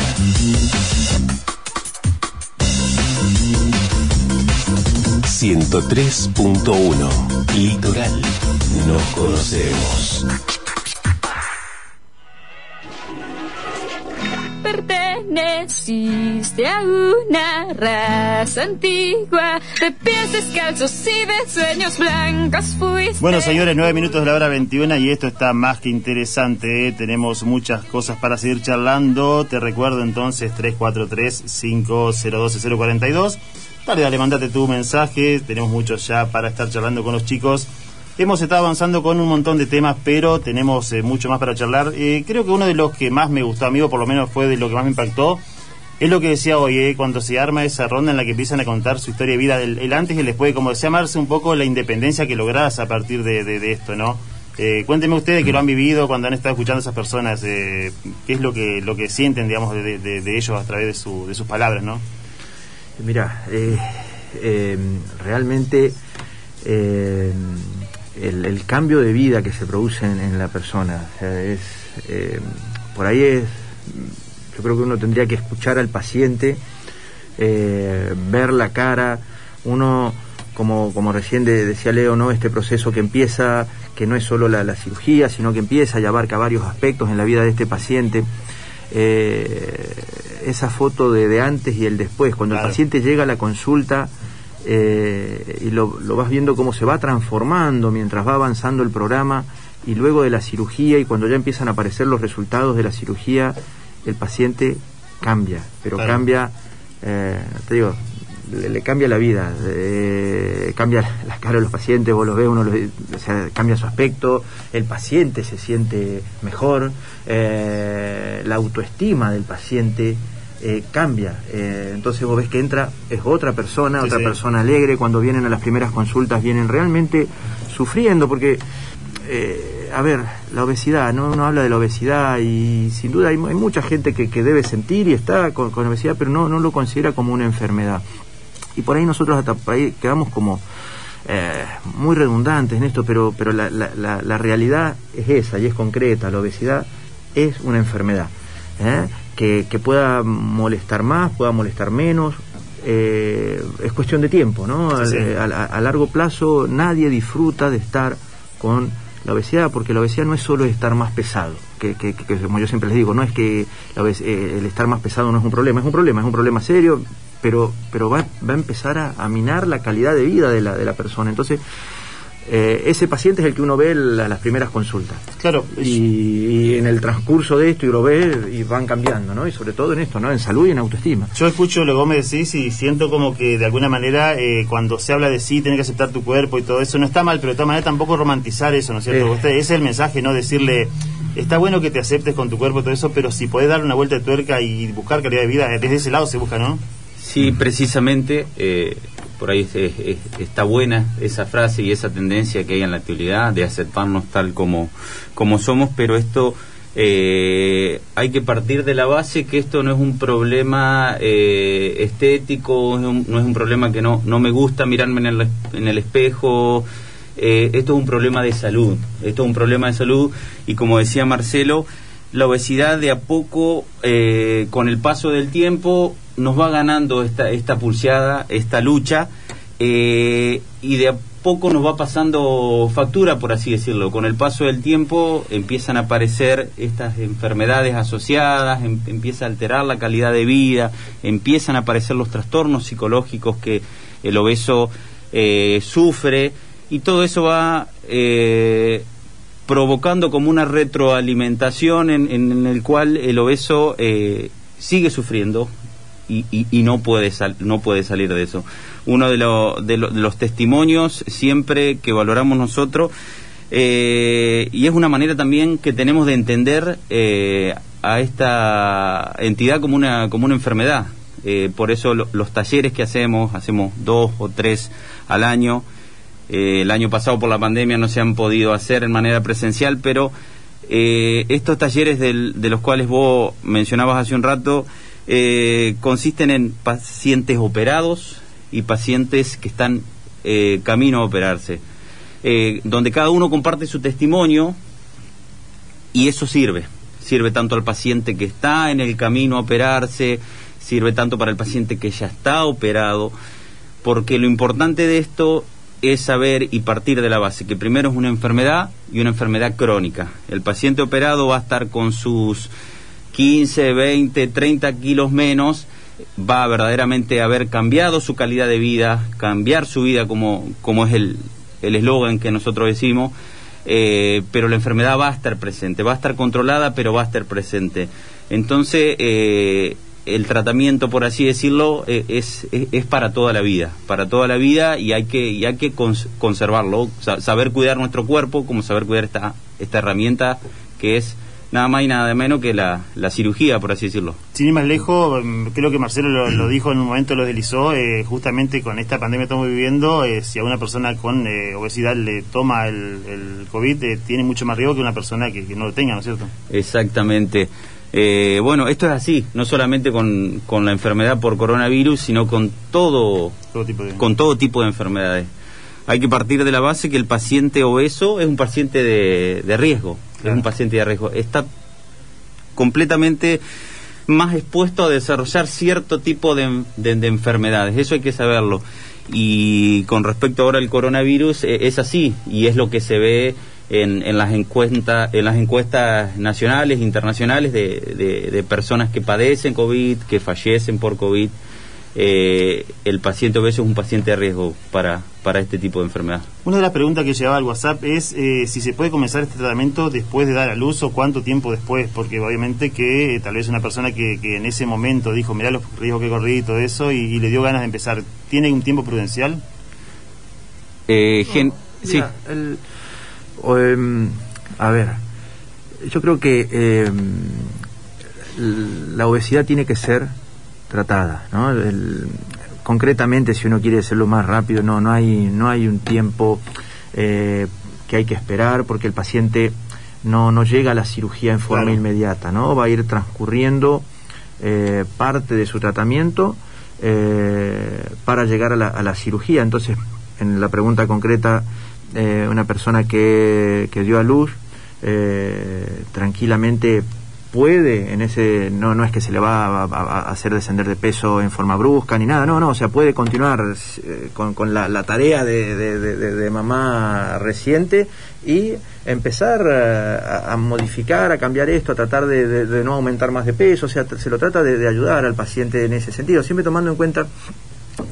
Speaker 13: ...103.1... Litoral. Nos conocemos.
Speaker 21: Perteneciste a una raza antigua de pies descalzos y de sueños blancos fuiste.
Speaker 2: Bueno, señores, nueve minutos de la hora 21 y esto está más que interesante. ¿eh? Tenemos muchas cosas para seguir charlando. Te recuerdo entonces 343-502-042. Dale, dale, mandate tu mensaje. Tenemos muchos ya para estar charlando con los chicos. Hemos estado avanzando con un montón de temas, pero tenemos eh, mucho más para charlar. Eh, creo que uno de los que más me gustó, amigo, por lo menos fue de lo que más me impactó, es lo que decía hoy, eh, cuando se arma esa ronda en la que empiezan a contar su historia de vida, el, el antes y el después, como decía Marce, un poco la independencia que lográs a partir de, esto, ¿no? Eh, cuéntenme ustedes que lo han vivido cuando han estado escuchando a esas personas, eh, qué es lo que lo que sienten, digamos, de- de ellos a través de, su, de sus palabras, ¿no?
Speaker 3: Mira, eh, eh, realmente eh, el, cambio de vida que se produce en, la persona, es, por ahí es, yo creo que uno tendría que escuchar al paciente, ver la cara, uno, como, como recién de- decía Leo, ¿no? este proceso que empieza, que no es solo la, cirugía, sino que empieza y abarca varios aspectos en la vida de este paciente. Esa foto de, de antes y el después, cuando
Speaker 2: Claro.
Speaker 3: el paciente llega a la consulta eh, y lo, lo vas viendo cómo se va transformando mientras va avanzando el programa y luego de la cirugía y cuando ya empiezan a aparecer los resultados de la cirugía, el paciente cambia, pero
Speaker 2: Claro.
Speaker 3: cambia, eh, te digo, le, le cambia la vida, eh, cambia la cara de los pacientes, vos los ves, uno los- o sea, cambia su aspecto, el paciente se siente mejor, eh, la autoestima del paciente eh, cambia. Eh, entonces vos ves que entra, es otra persona,
Speaker 2: Sí,
Speaker 3: otra
Speaker 2: sí.
Speaker 3: persona alegre, cuando vienen a las primeras consultas vienen realmente sufriendo, porque, eh, a ver, la obesidad, ¿no? uno habla de la obesidad y sin duda hay, mu- hay mucha gente que, que debe sentir y está con, con obesidad, pero no, no lo considera como una enfermedad. Y por ahí nosotros hasta por ahí quedamos como eh, muy redundantes en esto, pero, pero la, la- la- la realidad es esa y es concreta. La obesidad es una enfermedad ¿eh? Que, que pueda molestar más, pueda molestar menos. eh, es cuestión de tiempo, ¿no?
Speaker 2: Sí, sí.
Speaker 3: Eh, A, a- a largo plazo nadie disfruta de estar con la obesidad, porque la obesidad no es solo estar más pesado, que, que- que- que como yo siempre les digo, no es que la obes- eh, el estar más pesado no es un problema, es un problema, es un problema serio, pero, pero va, va a empezar a, a minar la calidad de vida de la, de la persona. Entonces, eh, ese paciente es el que uno ve la- las primeras consultas.
Speaker 2: Claro.
Speaker 3: Y, y en el transcurso de esto y lo ve y van cambiando, ¿no? Y sobre todo en esto, ¿no? En salud y en autoestima.
Speaker 2: Yo escucho lo que vos me decís y siento como que de alguna manera eh, cuando se habla de sí, tener que aceptar tu cuerpo y todo eso, no está mal, pero de todas maneras tampoco romantizar eso, ¿no es cierto?
Speaker 3: Eh.
Speaker 2: Usted, ese es el mensaje, ¿no? Decirle, está bueno que te aceptes con tu cuerpo y todo eso, pero si podés dar una vuelta de tuerca y buscar calidad de vida, eh, desde ese lado se busca, ¿no?
Speaker 7: Sí, precisamente, eh, por ahí es- es- es- está buena esa frase y esa tendencia que hay en la actualidad de aceptarnos tal como, como somos, pero esto eh, hay que partir de la base que esto no es un problema eh, estético, no es un problema que no, no me gusta mirarme en el, en el espejo, eh, esto es un problema de salud, esto es un problema de salud y como decía Marcelo, la obesidad de a poco, eh, con el paso del tiempo, nos va ganando esta, esta pulseada, esta lucha, eh, y de a poco nos va pasando factura, por así decirlo. Con el paso del tiempo empiezan a aparecer estas enfermedades asociadas, em- empieza a alterar la calidad de vida, empiezan a aparecer los trastornos psicológicos que el obeso eh, sufre, y todo eso va eh, provocando como una retroalimentación en, en- el cual el obeso eh, sigue sufriendo y, y- y no puede sal- no puede salir de eso. Uno de, lo- de lo- de los testimonios siempre que valoramos nosotros eh, y es una manera también que tenemos de entender eh, a esta entidad como una como una enfermedad. Eh, por eso lo- los talleres que hacemos hacemos dos o tres al año. El año pasado por la pandemia no se han podido hacer en manera presencial, pero estos talleres de los cuales vos mencionabas hace un rato eh, consisten en pacientes operados y pacientes que están eh, camino a operarse, eh, donde cada uno comparte su testimonio y eso sirve. Sirve tanto al paciente que está en el camino a operarse, sirve tanto para el paciente que ya está operado, porque lo importante de esto es saber y partir de la base que primero es una enfermedad y una enfermedad crónica. El paciente operado va a estar con sus 15, 20, 30 kilos menos, va a verdaderamente haber cambiado su calidad de vida, cambiar su vida como, como es el el eslogan que nosotros decimos, eh, pero la enfermedad va a estar presente, va a estar controlada, pero va a estar presente. Entonces, eh, el tratamiento, por así decirlo, eh, es, es, para toda la vida, para toda la vida y hay que, y hay que cons- conservarlo, sa- saber cuidar nuestro cuerpo, como saber cuidar esta, esta herramienta que es nada más y nada menos que la, la cirugía, por así decirlo.
Speaker 2: Sin ir más lejos, mm, creo que Marcelo lo, lo dijo en un momento, lo deslizó, eh, justamente con esta pandemia que estamos viviendo, eh, si a una persona con eh, obesidad le toma el, el COVID, eh, tiene mucho más riesgo que una persona que, que no lo tenga, ¿no es cierto?
Speaker 7: Exactamente. Eh, bueno, esto es así, no solamente con, con la enfermedad por coronavirus, sino con todo,
Speaker 2: Todo tipo de...
Speaker 7: con todo tipo de enfermedades. Hay que partir de la base que el paciente obeso es un paciente de, de riesgo, es un paciente de riesgo. Está completamente más expuesto a desarrollar cierto tipo de, de- de enfermedades, eso hay que saberlo. Y con respecto ahora al coronavirus, eh, es así, y es lo que se ve en, en las encuestas en las encuestas nacionales, internacionales de, de- de personas que padecen COVID, que fallecen por COVID. Eh, el paciente obeso es un paciente de riesgo para, para este tipo de enfermedad.
Speaker 2: Una de las preguntas que llevaba al WhatsApp es eh, si se puede comenzar este tratamiento después de dar a luz o cuánto tiempo después, porque obviamente que eh, tal vez una persona que, que en ese momento dijo, mirá los riesgos que corrí y todo eso, y, y le dio ganas de empezar, ¿tiene un tiempo prudencial?
Speaker 7: Eh, gen- sí.
Speaker 3: Mira, el- o, em, a ver, yo creo que em, la obesidad tiene que ser tratada, ¿no? El- concretamente, si uno quiere hacerlo más rápido, no, no hay, no hay un tiempo eh, que hay que esperar porque el paciente no, no llega a la cirugía en forma
Speaker 2: Claro.
Speaker 3: inmediata, ¿no? Va a ir transcurriendo eh, parte de su tratamiento eh, para llegar a la, a la cirugía. Entonces, en la pregunta concreta, una persona que, que dio a luz, tranquilamente puede en ese no no es que se le va a, hacer descender de peso en forma brusca ni nada no no o sea puede continuar eh, con, con la, la tarea de, de- mamá reciente y empezar eh, a, modificar a cambiar esto a tratar de, no aumentar más de peso o sea se lo trata de, ayudar al paciente en ese sentido siempre tomando en cuenta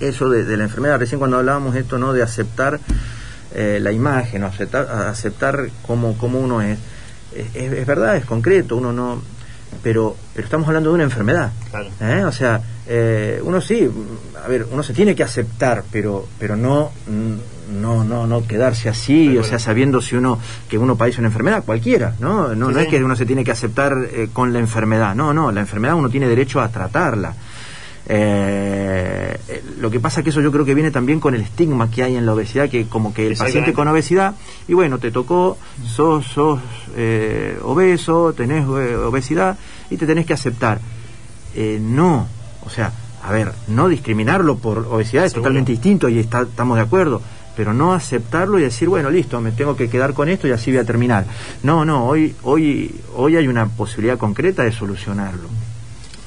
Speaker 3: eso de, la enfermedad recién cuando hablábamos esto no de aceptar eh, la imagen o aceptar, aceptar cómo, cómo uno es. Es, es- verdad, es concreto, uno no... Pero, pero estamos hablando de una enfermedad. ¿eh? O sea, eh, uno sí, a ver, uno se tiene que aceptar, pero, pero no, no, no, no quedarse así, o sea, sabiendo si uno, que uno padece una enfermedad, cualquiera, ¿no? No,
Speaker 2: Sí,
Speaker 3: no
Speaker 2: sí.
Speaker 3: es que uno se tiene que aceptar eh, con la enfermedad, no, no, la enfermedad uno tiene derecho a tratarla. Eh, lo que pasa que eso yo creo que viene también con el estigma que hay en la obesidad, que como que el paciente con obesidad, y bueno, te tocó, sos, sos eh, obeso, tenés eh, obesidad y te tenés que aceptar. Eh, no, o sea, a ver, no discriminarlo por obesidad es
Speaker 2: Seguro.
Speaker 3: totalmente distinto y está- estamos de acuerdo, pero no aceptarlo y decir, bueno, listo, me tengo que quedar con esto y así voy a terminar. No, no, hoy, hoy, hoy hay una posibilidad concreta de solucionarlo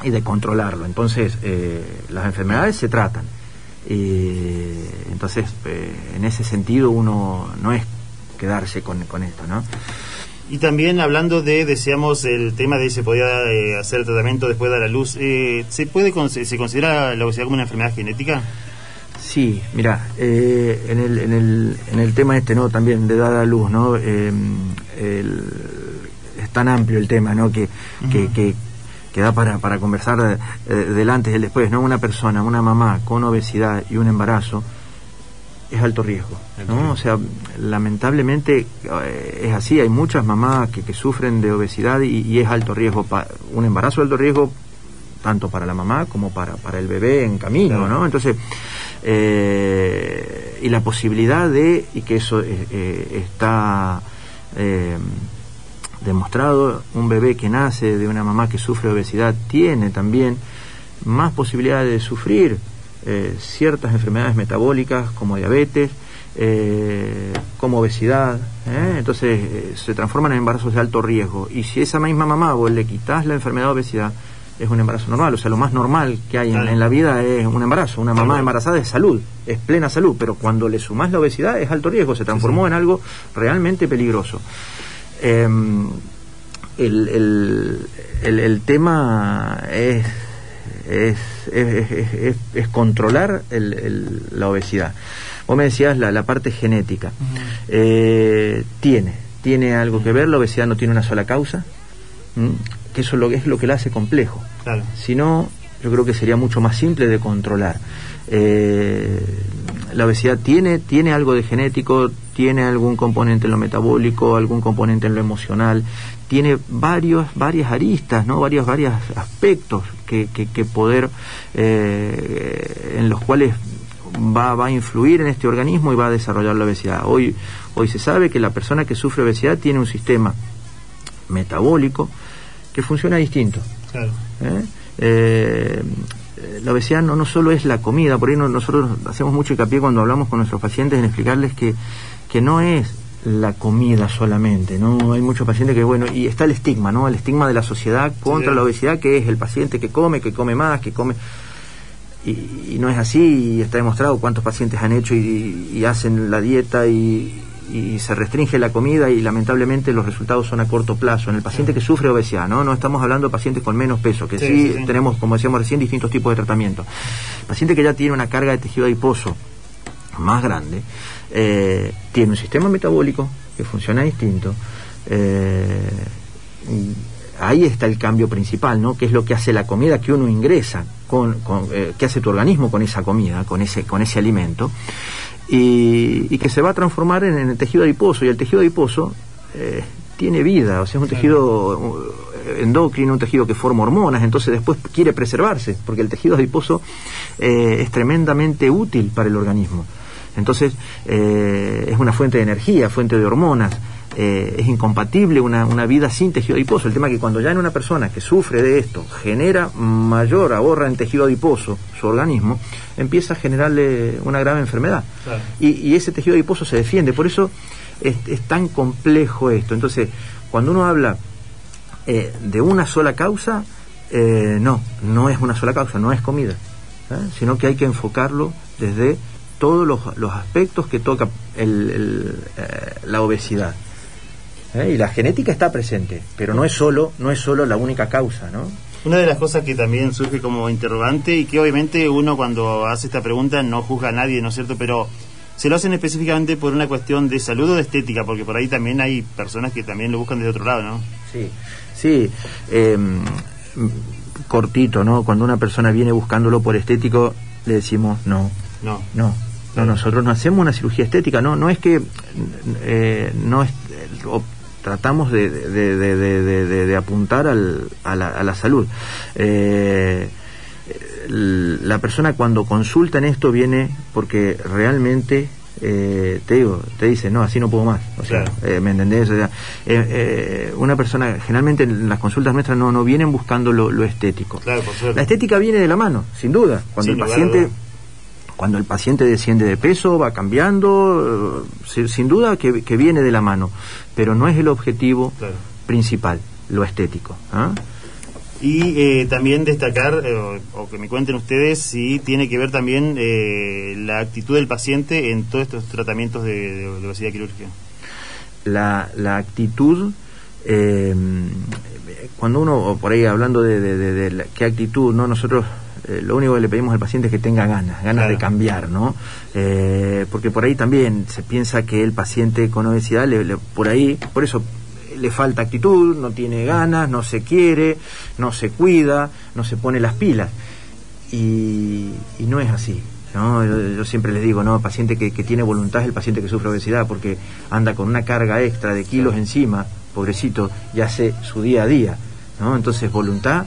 Speaker 3: y de controlarlo. Entonces, eh, las enfermedades se tratan. Entonces, eh, en ese sentido, uno no es quedarse con, con esto, ¿no?
Speaker 2: Y también hablando de, decíamos, el tema de si podía eh, hacer el tratamiento después de dar a luz, eh, ¿se puede se considera la obesidad como una enfermedad genética?
Speaker 3: Sí, mira, eh, en, el, en, el, en el tema este, ¿no? También de dar a luz, ¿no? El- es tan amplio el tema, ¿no? Que, que, que, que da para, para conversar eh, del antes y el después, ¿no? Una persona, una mamá con obesidad y un embarazo es alto riesgo, ¿no? O sea, lamentablemente eh, es así, hay muchas mamás que, que sufren de obesidad y, y es alto riesgo, pa- un embarazo alto riesgo tanto para la mamá como para, para el bebé en camino,
Speaker 2: Claro.
Speaker 3: ¿no? Entonces, eh, y la posibilidad de, y que eso eh, eh, está eh, demostrado, un bebé que nace de una mamá que sufre obesidad tiene también más posibilidades de sufrir eh, ciertas enfermedades metabólicas como diabetes, eh, como obesidad, ¿eh? entonces eh, se transforman en embarazos de alto riesgo. Y si esa misma mamá vos le quitas la enfermedad de obesidad, es un embarazo normal, o sea, lo más normal que hay en, la vida es un embarazo. Una mamá embarazada es salud, es plena salud, pero cuando le sumás la obesidad es alto riesgo, se transformó en algo realmente peligroso. Em, el, el, el, el tema es, es, es, es- controlar la obesidad. Vos me decías la, la parte genética. Eh, tiene, tiene algo que ver, la obesidad no tiene una sola causa, ¿m? que eso es lo, es lo que la hace complejo.
Speaker 2: Claro.
Speaker 3: Si no, yo creo que sería mucho más simple de controlar. Eh, la obesidad tiene, tiene algo de genético, tiene algún componente en lo metabólico, algún componente en lo emocional, tiene varios, varias aristas, ¿no? varios, varios aspectos que, que, que poder, eh, en los cuales va, va a influir en este organismo y va a desarrollar la obesidad. Hoy, hoy se sabe que la persona que sufre obesidad tiene un sistema metabólico que funciona distinto.
Speaker 2: Claro.
Speaker 3: ¿eh? Eh, la obesidad no, no solo es la comida, por ahí no- nosotros hacemos mucho hincapié cuando hablamos con nuestros pacientes en explicarles que, que no es la comida solamente, ¿no? Hay muchos pacientes que, bueno, y está el estigma, ¿no? El estigma de la sociedad contra
Speaker 2: Sí.
Speaker 3: la obesidad, que es el paciente que come, que come más, que come... Y, y no es así, y está demostrado cuántos pacientes han hecho y, y hacen la dieta y, y se restringe la comida y lamentablemente los resultados son a corto plazo. En el paciente que sufre obesidad, ¿no? No estamos hablando de pacientes con menos peso, que
Speaker 2: Sí,
Speaker 3: sí,
Speaker 2: sí, sí.
Speaker 3: tenemos, como decíamos recién, distintos tipos de tratamiento. paciente que ya tiene una carga de tejido adiposo más grande, eh, tiene un sistema metabólico que funciona distinto. eh, ahí está el cambio principal, ¿no? Que es lo que hace la comida que uno ingresa, con, con, eh, que hace tu organismo con esa comida, con ese, con ese alimento, y, y que se va a transformar en, en el tejido adiposo. Y el tejido adiposo eh, tiene vida, o sea, es un tejido endocrino, un tejido que forma hormonas, entonces después quiere preservarse, porque el tejido adiposo eh, es tremendamente útil para el organismo. Entonces, eh, es una fuente de energía, fuente de hormonas. eh, es incompatible una, una vida sin tejido adiposo. El tema es que cuando ya en una persona que sufre de esto genera mayor ahorra en tejido adiposo su organismo, empieza a generarle una grave enfermedad.
Speaker 2: Claro.
Speaker 3: Y, y ese tejido adiposo se defiende. Por eso es, es tan complejo esto. Entonces, cuando uno habla eh, de una sola causa, eh, no, no es una sola causa, no es comida, ¿eh? sino que hay que enfocarlo desde todos los, los aspectos que toca el- el, eh, la obesidad. ¿eh? Y la genética está presente, pero no es solo, no es solo la única causa, ¿no?
Speaker 2: Una de las cosas que también surge como interrogante y que obviamente uno cuando hace esta pregunta no juzga a nadie, ¿no es cierto? Pero se lo hacen específicamente por una cuestión de salud o de estética, porque por ahí también hay personas que también lo buscan desde otro lado, ¿no?
Speaker 3: Sí, sí. eh, cortito, ¿no? Cuando una persona viene buscándolo por estético, le decimos no,
Speaker 2: No.
Speaker 3: no. No, nosotros no hacemos una cirugía estética, no, no es que eh, no es, o tratamos de, apuntar al, a, la, a la salud. Eh, la persona cuando consulta en esto viene porque realmente eh, te digo, te dice, no, así no puedo más. O sea, eh, ¿me entendés? O sea, eh, una persona, generalmente en las consultas nuestras no, no vienen buscando lo, lo estético.
Speaker 2: Claro, por suerte.
Speaker 3: La estética viene de la mano, sin duda. Cuando
Speaker 2: Sin
Speaker 3: el paciente. Cuando el paciente desciende de peso, va cambiando, eh, si- sin duda que, que viene de la mano, pero no es el objetivo principal, lo estético. ¿ah?
Speaker 2: Y eh, también destacar, eh, o, o que me cuenten ustedes, si tiene que ver también eh, la actitud del paciente en todos estos tratamientos de, de- de obesidad quirúrgica.
Speaker 3: La, la actitud, cuando uno, o por ahí hablando de, de- de- de la- qué actitud, ¿no? Nosotros eh, lo único que le pedimos al paciente es que tenga ganas, ganas de cambiar, ¿no? Eh, porque por ahí también se piensa que el paciente con obesidad, le- le- por ahí, por eso le falta actitud, no tiene ganas, no se quiere, no se cuida, no se pone las pilas. Y, y no es así. ¿no? Yo, yo siempre les digo, no, el paciente que, que tiene voluntad es el paciente que sufre obesidad porque anda con una carga extra de kilos encima, pobrecito, y hace su día a día. ¿no? Entonces voluntad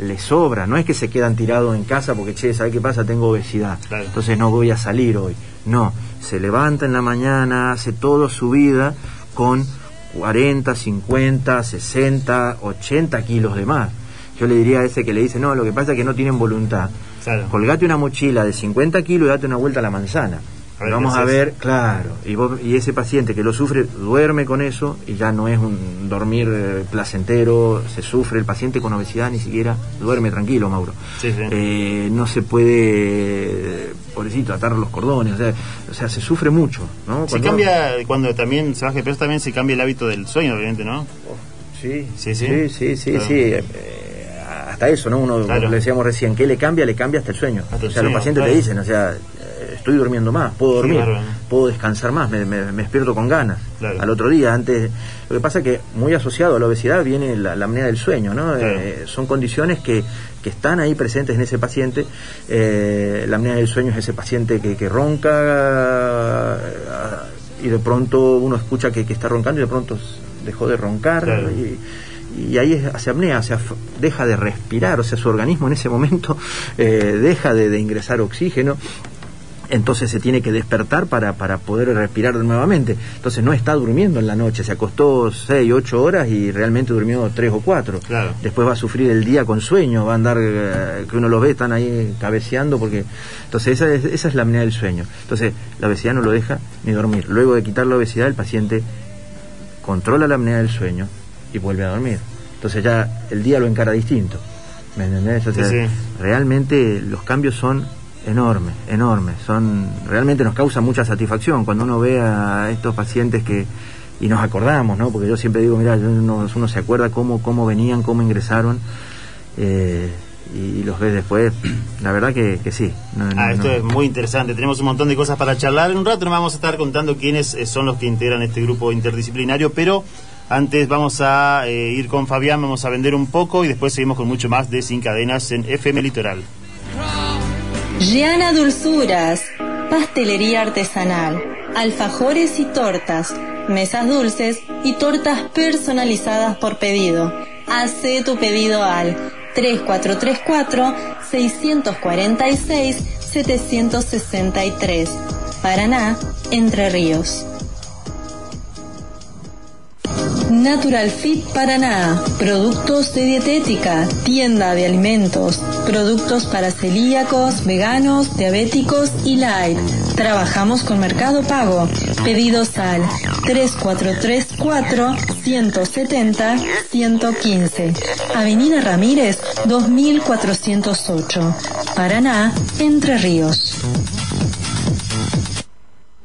Speaker 3: le sobra, no es que se quedan tirados en casa porque, che, ¿sabe qué pasa? Tengo obesidad, entonces no voy a salir hoy. No, se levanta en la mañana, hace toda su vida con 40, 50, 60, 80 kilos de más. Yo le diría a ese que le dice, no, lo que pasa es que no tienen voluntad. Colgate una mochila de 50 kilos y date una vuelta a la manzana.
Speaker 2: A ver
Speaker 3: Vamos a ver, claro, y, vos- y ese paciente que lo sufre duerme con eso y ya no es un dormir eh, placentero, se sufre, el paciente con obesidad ni siquiera duerme tranquilo, Mauro.
Speaker 2: Sí, sí.
Speaker 3: Eh, no se puede, eh, pobrecito, atar los cordones, o sea, o sea, se sufre mucho, ¿no?
Speaker 2: Se cambia, cuando también se baja de peso, también se cambia el hábito del sueño, obviamente, ¿no?
Speaker 3: Sí,
Speaker 2: sí, sí.
Speaker 3: Sí, sí, sí,
Speaker 2: Claro.
Speaker 3: sí. eh, hasta eso, ¿no? Uno,
Speaker 2: Claro.
Speaker 3: como le decíamos recién, ¿qué le cambia? Le cambia hasta el sueño.
Speaker 2: Hasta el
Speaker 3: o sea,
Speaker 2: sueño,
Speaker 3: los pacientes
Speaker 2: claro.
Speaker 3: te dicen, o sea, eh, estoy durmiendo más, puedo
Speaker 2: Sí,
Speaker 3: dormir, puedo descansar más, me, me- me despierto con ganas.
Speaker 2: Claro.
Speaker 3: Al otro día, antes. Lo que pasa es que muy asociado a la obesidad viene la, la apnea del sueño, ¿no? Eh, son condiciones que, que están ahí presentes en ese paciente. Eh, la apnea del sueño es ese paciente que, que ronca eh, y de pronto uno escucha que, que está roncando y de pronto dejó de roncar y, y ahí hace apnea, o sea, deja de respirar, o sea, su organismo en ese momento eh, deja de, de ingresar oxígeno. Entonces se tiene que despertar para, para poder respirar nuevamente. Entonces no está durmiendo en la noche, se acostó 6, 8 horas y realmente durmió 3 o 4.
Speaker 2: Claro.
Speaker 3: Después va a sufrir el día con sueño, va a andar, eh, que uno los ve, están ahí cabeceando porque... Entonces esa es, esa es la apnea del sueño. Entonces la obesidad no lo deja ni dormir. Luego de quitar la obesidad el paciente controla la apnea del sueño y vuelve a dormir. Entonces ya el día lo encara distinto. ¿Me entendés? O sea,
Speaker 2: Sí, sí.
Speaker 3: realmente los cambios son enormes, enormes. Son, realmente nos causa mucha satisfacción cuando uno ve a estos pacientes que y nos acordamos, ¿no? Porque yo siempre digo, mira, uno, uno se acuerda cómo, cómo venían, cómo ingresaron eh, y, los ves después. La verdad que, que sí. No, no,
Speaker 2: Ah, esto
Speaker 3: no.
Speaker 2: es muy interesante. Tenemos un montón de cosas para charlar. En un rato nos vamos a estar contando quiénes eh, son los que integran este grupo interdisciplinario, pero antes vamos a eh, ir con Fabián, vamos a vender un poco y después seguimos con mucho más de Sin Cadenas en FM Litoral.
Speaker 4: Giana Dulzuras, pastelería artesanal, alfajores y tortas, mesas dulces y tortas personalizadas por pedido. Hace tu pedido al 3434-646-763. Paraná, Entre Ríos. Natural Fit Paraná, productos de dietética, tienda de alimentos, productos para celíacos, veganos, diabéticos y light. Trabajamos con Mercado Pago. Pedidos al 3434 170 115. Avenida Ramírez 2408. Paraná, Entre Ríos.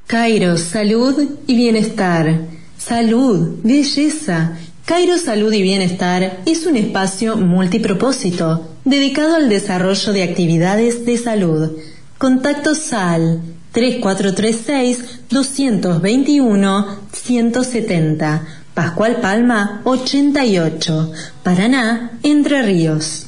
Speaker 4: Cairo, salud y bienestar. Salud, belleza. Cairo Salud y Bienestar es un espacio multipropósito dedicado al desarrollo de actividades de salud. Contacto SAL 3436-221-170. Pascual Palma 88. Paraná, Entre Ríos.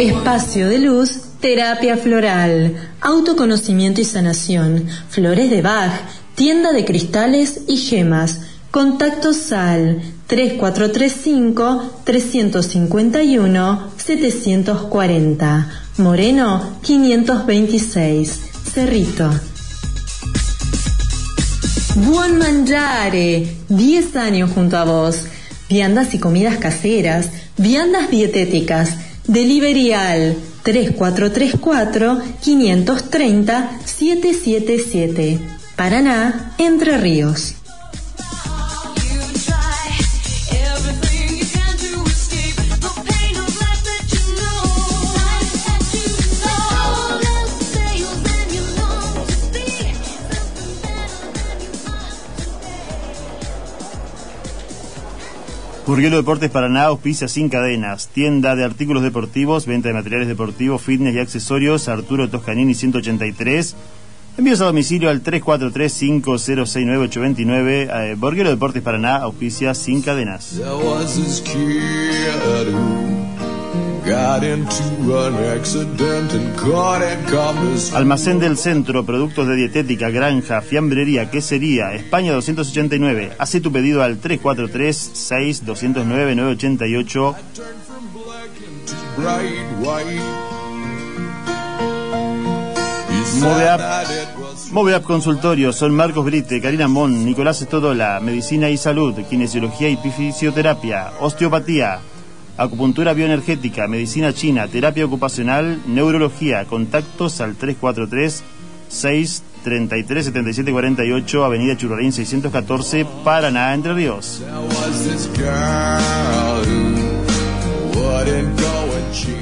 Speaker 4: Espacio de luz, terapia floral, autoconocimiento y sanación, flores de Bach, tienda de cristales y gemas. Contacto SAL 3435-351-740. Moreno 526. Cerrito. Buon Mangiare, 10 años junto a vos. Viandas y comidas caseras, viandas dietéticas, Delivery al 3434-530-777. Paraná, Entre Ríos.
Speaker 2: Burguelo Deportes Paraná auspicia sin cadenas, tienda de artículos deportivos, venta de materiales deportivos, fitness y accesorios, Arturo Toscanini 183. Envíos a domicilio al 343-5069-829. Eh, Borguero Deportes Paraná auspicia sin cadenas. Almacén del Centro, productos de dietética, granja, fiambrería, quesería, España 289. Hace tu pedido al 343-6209-988.
Speaker 22: Bright white.
Speaker 2: Moveap, Moveap Consultorio, son Marcos Brite, Karina Mon, Nicolás Estodola, Medicina y Salud, Kinesiología y Fisioterapia, Osteopatía, Acupuntura Bioenergética, Medicina China, Terapia Ocupacional, Neurología, contactos al 343 633 7748, Avenida Churrarín 614, Paraná, Entre Ríos.
Speaker 22: There was this girl who wouldn't go and change.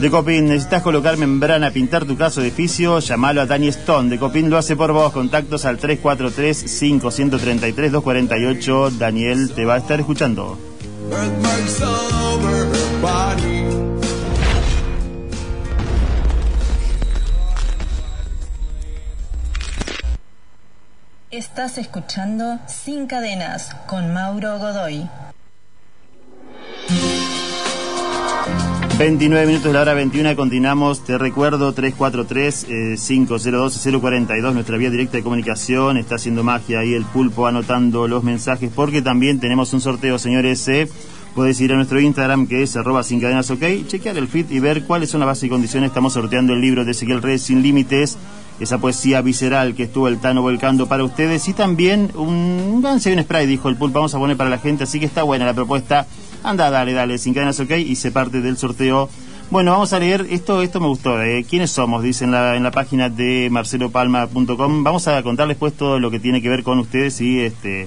Speaker 2: De Copin, necesitas colocar membrana, pintar tu casa o edificio, llamalo a Dani Stone. De Copin lo hace por vos. Contactos al 343-5133-248. Daniel te va a estar escuchando.
Speaker 22: Birthmarks all over her body.
Speaker 4: Estás escuchando Sin Cadenas con Mauro Godoy.
Speaker 2: 29 minutos de la hora 21, continuamos. Te recuerdo 343-502-042, nuestra vía directa de comunicación. Está haciendo magia ahí el pulpo anotando los mensajes porque también tenemos un sorteo, señores. Eh. Puedes ir a nuestro Instagram que es arroba sin cadenas ok, chequear el feed y ver cuáles son las bases y condiciones. Estamos sorteando el libro de Ezequiel Reyes Sin Límites, esa poesía visceral que estuvo el Tano volcando para ustedes y también un y un spray, dijo el pulpo, vamos a poner para la gente, así que está buena la propuesta. Anda, dale, dale, sin cadenas ok y se parte del sorteo. Bueno, vamos a leer, esto esto me gustó, eh. ¿quiénes somos? Dice en la, en la página de marcelopalma.com. Vamos a contarles pues todo lo que tiene que ver con ustedes y este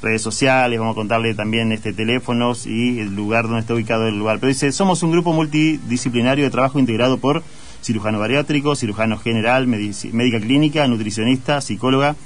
Speaker 2: redes sociales, vamos a contarle también este teléfonos y el lugar donde está ubicado el lugar. Pero dice, somos un grupo multidisciplinario de trabajo integrado por cirujano bariátrico, cirujano general, médica clínica, nutricionista, psicóloga,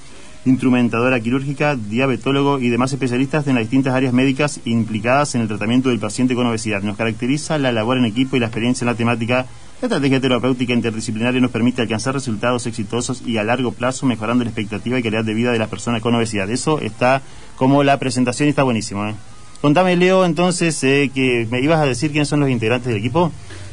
Speaker 2: instrumentadora quirúrgica, diabetólogo y demás especialistas en las distintas áreas médicas implicadas en el tratamiento del paciente con obesidad. Nos caracteriza la labor en equipo y la experiencia en la temática. La estrategia terapéutica interdisciplinaria nos permite alcanzar resultados exitosos y a largo plazo mejorando la expectativa y calidad de vida de las personas con obesidad. Eso está como la presentación y está buenísimo. ¿eh? Contame, Leo, entonces, eh, que me ibas a decir quiénes son los integrantes del equipo.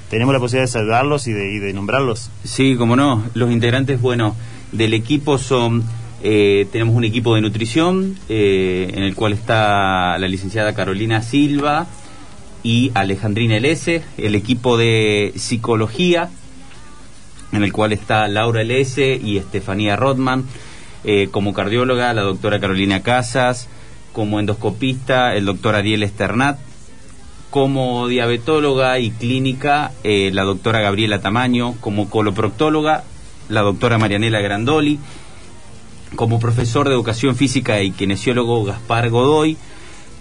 Speaker 2: Tenemos la posibilidad de saludarlos y de, y de nombrarlos.
Speaker 7: Sí, como no. Los integrantes, bueno, del equipo son. eh, tenemos un equipo de nutrición eh, en el cual está la licenciada Carolina Silva y Alejandrina L.S. El equipo de psicología en el cual está Laura L.S. y Estefanía Rodman. Eh, como cardióloga, la doctora Carolina Casas. Como endoscopista, el doctor Ariel Esternat. Como diabetóloga y clínica, eh, la doctora Gabriela Tamaño. Como coloproctóloga, la doctora Marianela Grandoli. como profesor de educación física y kinesiólogo Gaspar Godoy.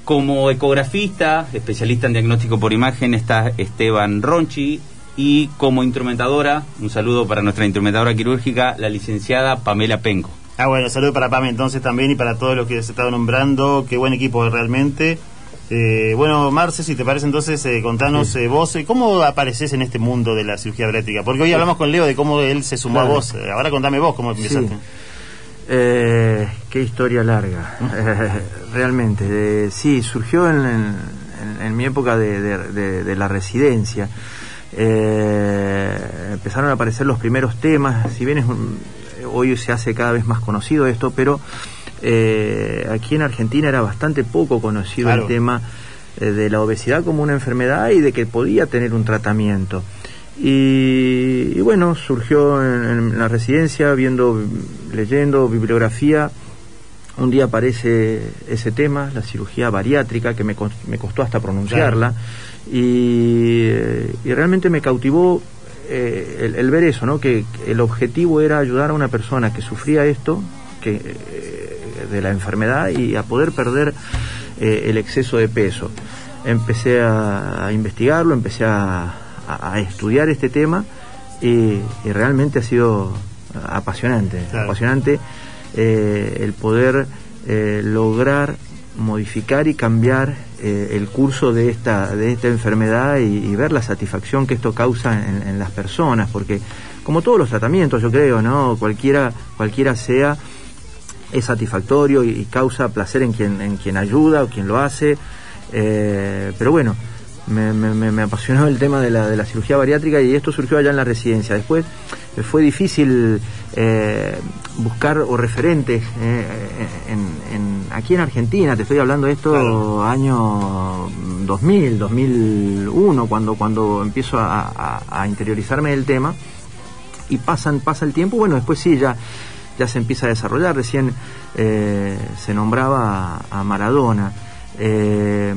Speaker 7: Como ecografista, especialista en diagnóstico por imagen, está Esteban Ronchi. Y como instrumentadora, un saludo para nuestra instrumentadora quirúrgica, la licenciada Pamela Penco.
Speaker 2: Ah, bueno, saludo para Pame entonces también y para todos los que se estado nombrando. Qué buen equipo realmente. Eh, bueno, Marce, si te parece entonces, eh, contanos eh, vos, eh, ¿cómo apareces en este mundo de la cirugía bariátrica? Porque hoy hablamos con Leo de cómo él se sumó
Speaker 3: Claro.
Speaker 2: a vos. Ahora contame vos cómo empezaste.
Speaker 3: Sí. Eh, qué historia larga, Eh, realmente. eh, sí, surgió en, en- mi época de, de- de- de la residencia. Eh, empezaron a aparecer los primeros temas, si bien es un- hoy se hace cada vez más conocido esto, pero eh, aquí en Argentina era bastante poco conocido
Speaker 2: Claro.
Speaker 3: el tema eh, de la obesidad como una enfermedad y de que podía tener un tratamiento. Y, y bueno, surgió en, en la residencia, viendo, leyendo bibliografía. Un día aparece ese tema, la cirugía bariátrica, que me, me costó hasta pronunciarla. Y, eh, y realmente me cautivó eh, el, el ver eso, ¿no? Que, que el objetivo era ayudar a una persona que sufría esto, que, eh, de la enfermedad, y a poder perder eh, el exceso de peso. Empecé a, a investigarlo, empecé a, a- a estudiar este tema y, y realmente ha sido apasionante, apasionante eh, el poder eh, lograr modificar y cambiar eh, el curso de esta, de esta enfermedad y, y ver la satisfacción que esto causa en, en las personas, porque como todos los tratamientos, yo creo, ¿no? Cualquiera, cualquiera sea, es satisfactorio y, y causa placer en quien, en quien ayuda o quien lo hace. eh, pero bueno, me, me- me- me apasionó el tema de la, de la cirugía bariátrica y esto surgió allá en la residencia. Después eh, fue difícil eh, buscar o referentes eh, en- en- aquí en Argentina, te estoy hablando de esto año 2000, 2001, cuando, cuando empiezo a, a- a interiorizarme del tema y pasan, pasa el tiempo, bueno, después sí, ya, ya se empieza a desarrollar, recién eh, se nombraba a Maradona. Eh,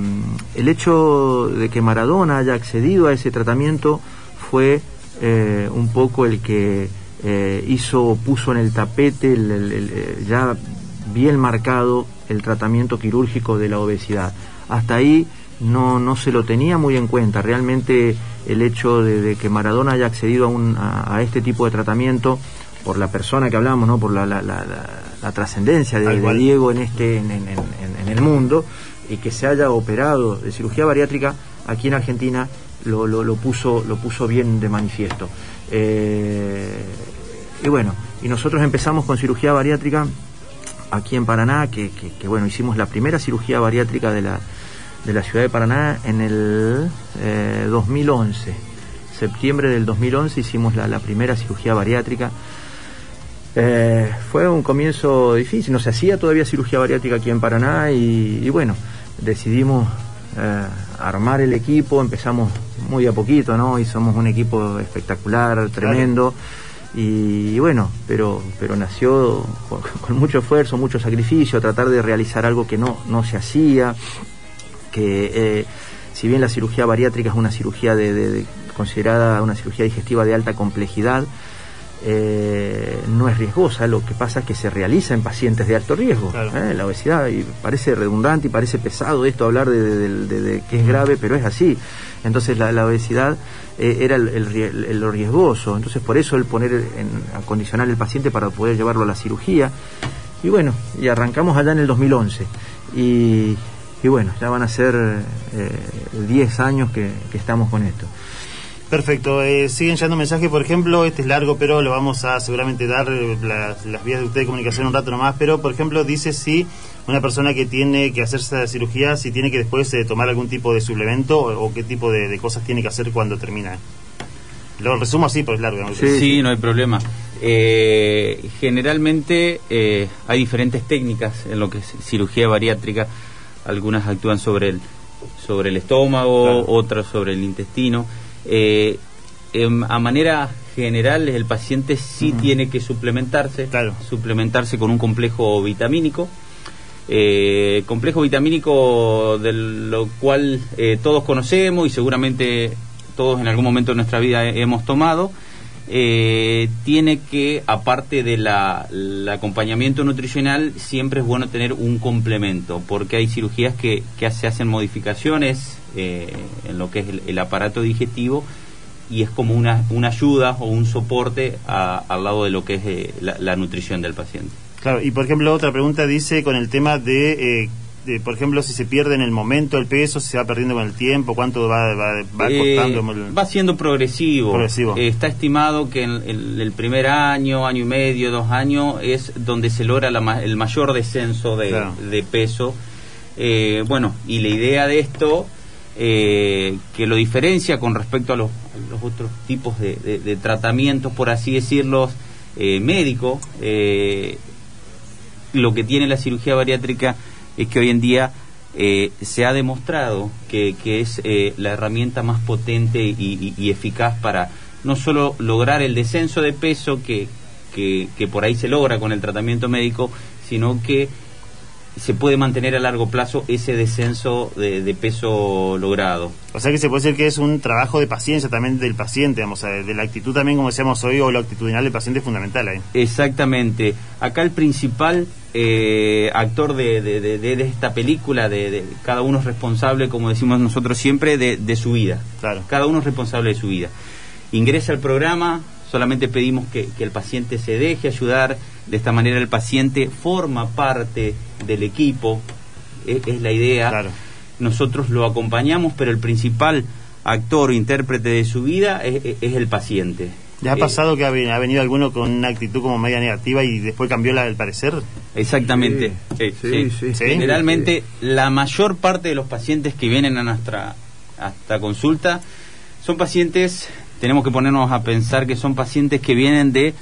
Speaker 3: el hecho de que Maradona haya accedido a ese tratamiento fue eh, un poco el que eh, hizo, puso en el tapete el- el- el- eh, ya bien marcado el tratamiento quirúrgico de la obesidad. Hasta ahí no, no se lo tenía muy en cuenta. Realmente el hecho de, de que Maradona haya accedido a, un- a- a este tipo de tratamiento por la persona que hablamos, ¿no? por la, la- la- trascendencia de. Diego en, este, en- en el mundo y que se haya operado de cirugía bariátrica aquí en Argentina lo, lo- puso, lo puso bien de manifiesto. Eh, y bueno, y nosotros empezamos con cirugía bariátrica aquí en Paraná, que, que- bueno, hicimos la primera cirugía bariátrica de la, de la ciudad de Paraná en el eh, 2011. Septiembre del 2011 hicimos la, la primera cirugía bariátrica. Eh, fue un comienzo difícil, no se hacía todavía cirugía bariátrica aquí en Paraná y, y bueno, decidimos eh, armar el equipo, empezamos muy a poquito, ¿no? Y somos un equipo espectacular, tremendo. Y, bueno, pero, pero nació con, con mucho esfuerzo, mucho sacrificio, tratar de realizar algo que no, no se hacía, que eh, si bien la cirugía bariátrica es una cirugía de, de- de- considerada una cirugía digestiva de alta complejidad, eh, no es riesgosa, lo que pasa es que se realiza en pacientes de alto riesgo. ¿eh? La obesidad, y parece redundante y parece pesado esto hablar de, de- de- de- de que es grave, pero es así. Entonces la, la obesidad eh, era el, el lo riesgoso, entonces por eso el poner, en, acondicionar el paciente para poder llevarlo a la cirugía. Y bueno, y arrancamos allá en el 2011. Y, y bueno, ya van a ser eh, 10 años que- que estamos con esto.
Speaker 2: Perfecto, eh, siguen llegando mensajes, por ejemplo, este es largo, pero lo vamos a seguramente dar eh, las, las vías de usted de comunicación un rato nomás, pero por ejemplo dice si una persona que tiene que hacerse la cirugía, si tiene que después eh, tomar algún tipo de suplemento o, o qué tipo de, de cosas tiene que hacer cuando termina. Lo resumo así, pero es largo. ¿no?
Speaker 7: Sí, no hay problema. Eh, generalmente eh, hay diferentes técnicas en lo que es cirugía bariátrica. Algunas actúan sobre el, sobre el estómago, otras sobre el intestino. Eh, em, a manera general, el paciente sí tiene que suplementarse, suplementarse con un complejo vitamínico. Eh, complejo vitamínico de lo cual eh, todos conocemos y seguramente todos en algún momento de nuestra vida he- hemos tomado. Eh, tiene que, aparte del acompañamiento nutricional, siempre es bueno tener un complemento, porque hay cirugías que, se hacen modificaciones eh, en lo que es el, el aparato digestivo y es como una, una ayuda o un soporte a- al lado de lo que es eh, la, la nutrición del paciente.
Speaker 2: Claro, y por ejemplo, otra pregunta dice con el tema de, eh, de, por ejemplo, si se pierde en el momento el peso, si se va perdiendo con el tiempo, cuánto va, va, va
Speaker 7: Eh,
Speaker 2: costando. el-
Speaker 7: va siendo progresivo.
Speaker 2: Progresivo.
Speaker 7: Eh, está estimado que en el, el primer año, año y medio, dos años, es donde se logra la el mayor descenso de,
Speaker 2: Claro.
Speaker 7: de peso. Eh, bueno, y la idea de esto, eh, que lo diferencia con respecto a los, a los otros tipos de, de- de tratamientos, por así decirlo, médicos, eh, lo que tiene la cirugía bariátrica es que hoy en día eh, se ha demostrado que, es eh, la herramienta más potente y, eficaz para no solo lograr el descenso de peso que, que por ahí se logra con el tratamiento médico, sino que se puede mantener a largo plazo ese descenso de, de peso logrado.
Speaker 2: O sea que se puede decir que es un trabajo de paciencia también del paciente, vamos a de la actitud también, como decíamos hoy, o lo actitudinal del paciente es fundamental ahí.
Speaker 7: Exactamente. Acá el principal eh, actor de, de- esta película, de, de- cada uno es responsable, como decimos nosotros siempre, de, de su vida.
Speaker 2: Claro.
Speaker 7: Cada uno es responsable de su vida. Ingresa al programa, solamente pedimos que, que el paciente se deje ayudar. De esta manera el paciente forma parte del equipo, es, es la idea. Nosotros lo acompañamos, pero el principal actor o intérprete de su vida es, es- es el paciente.
Speaker 2: ¿Les ha
Speaker 7: Eh,
Speaker 2: pasado que ha, ve- ha venido alguno con una actitud como media negativa y después cambió la, el parecer?
Speaker 7: Exactamente. Sí,
Speaker 2: sí,
Speaker 7: sí.
Speaker 2: sí.
Speaker 7: Generalmente la mayor parte de los pacientes que vienen a nuestra hasta consulta son pacientes, tenemos que ponernos a pensar que son pacientes que vienen de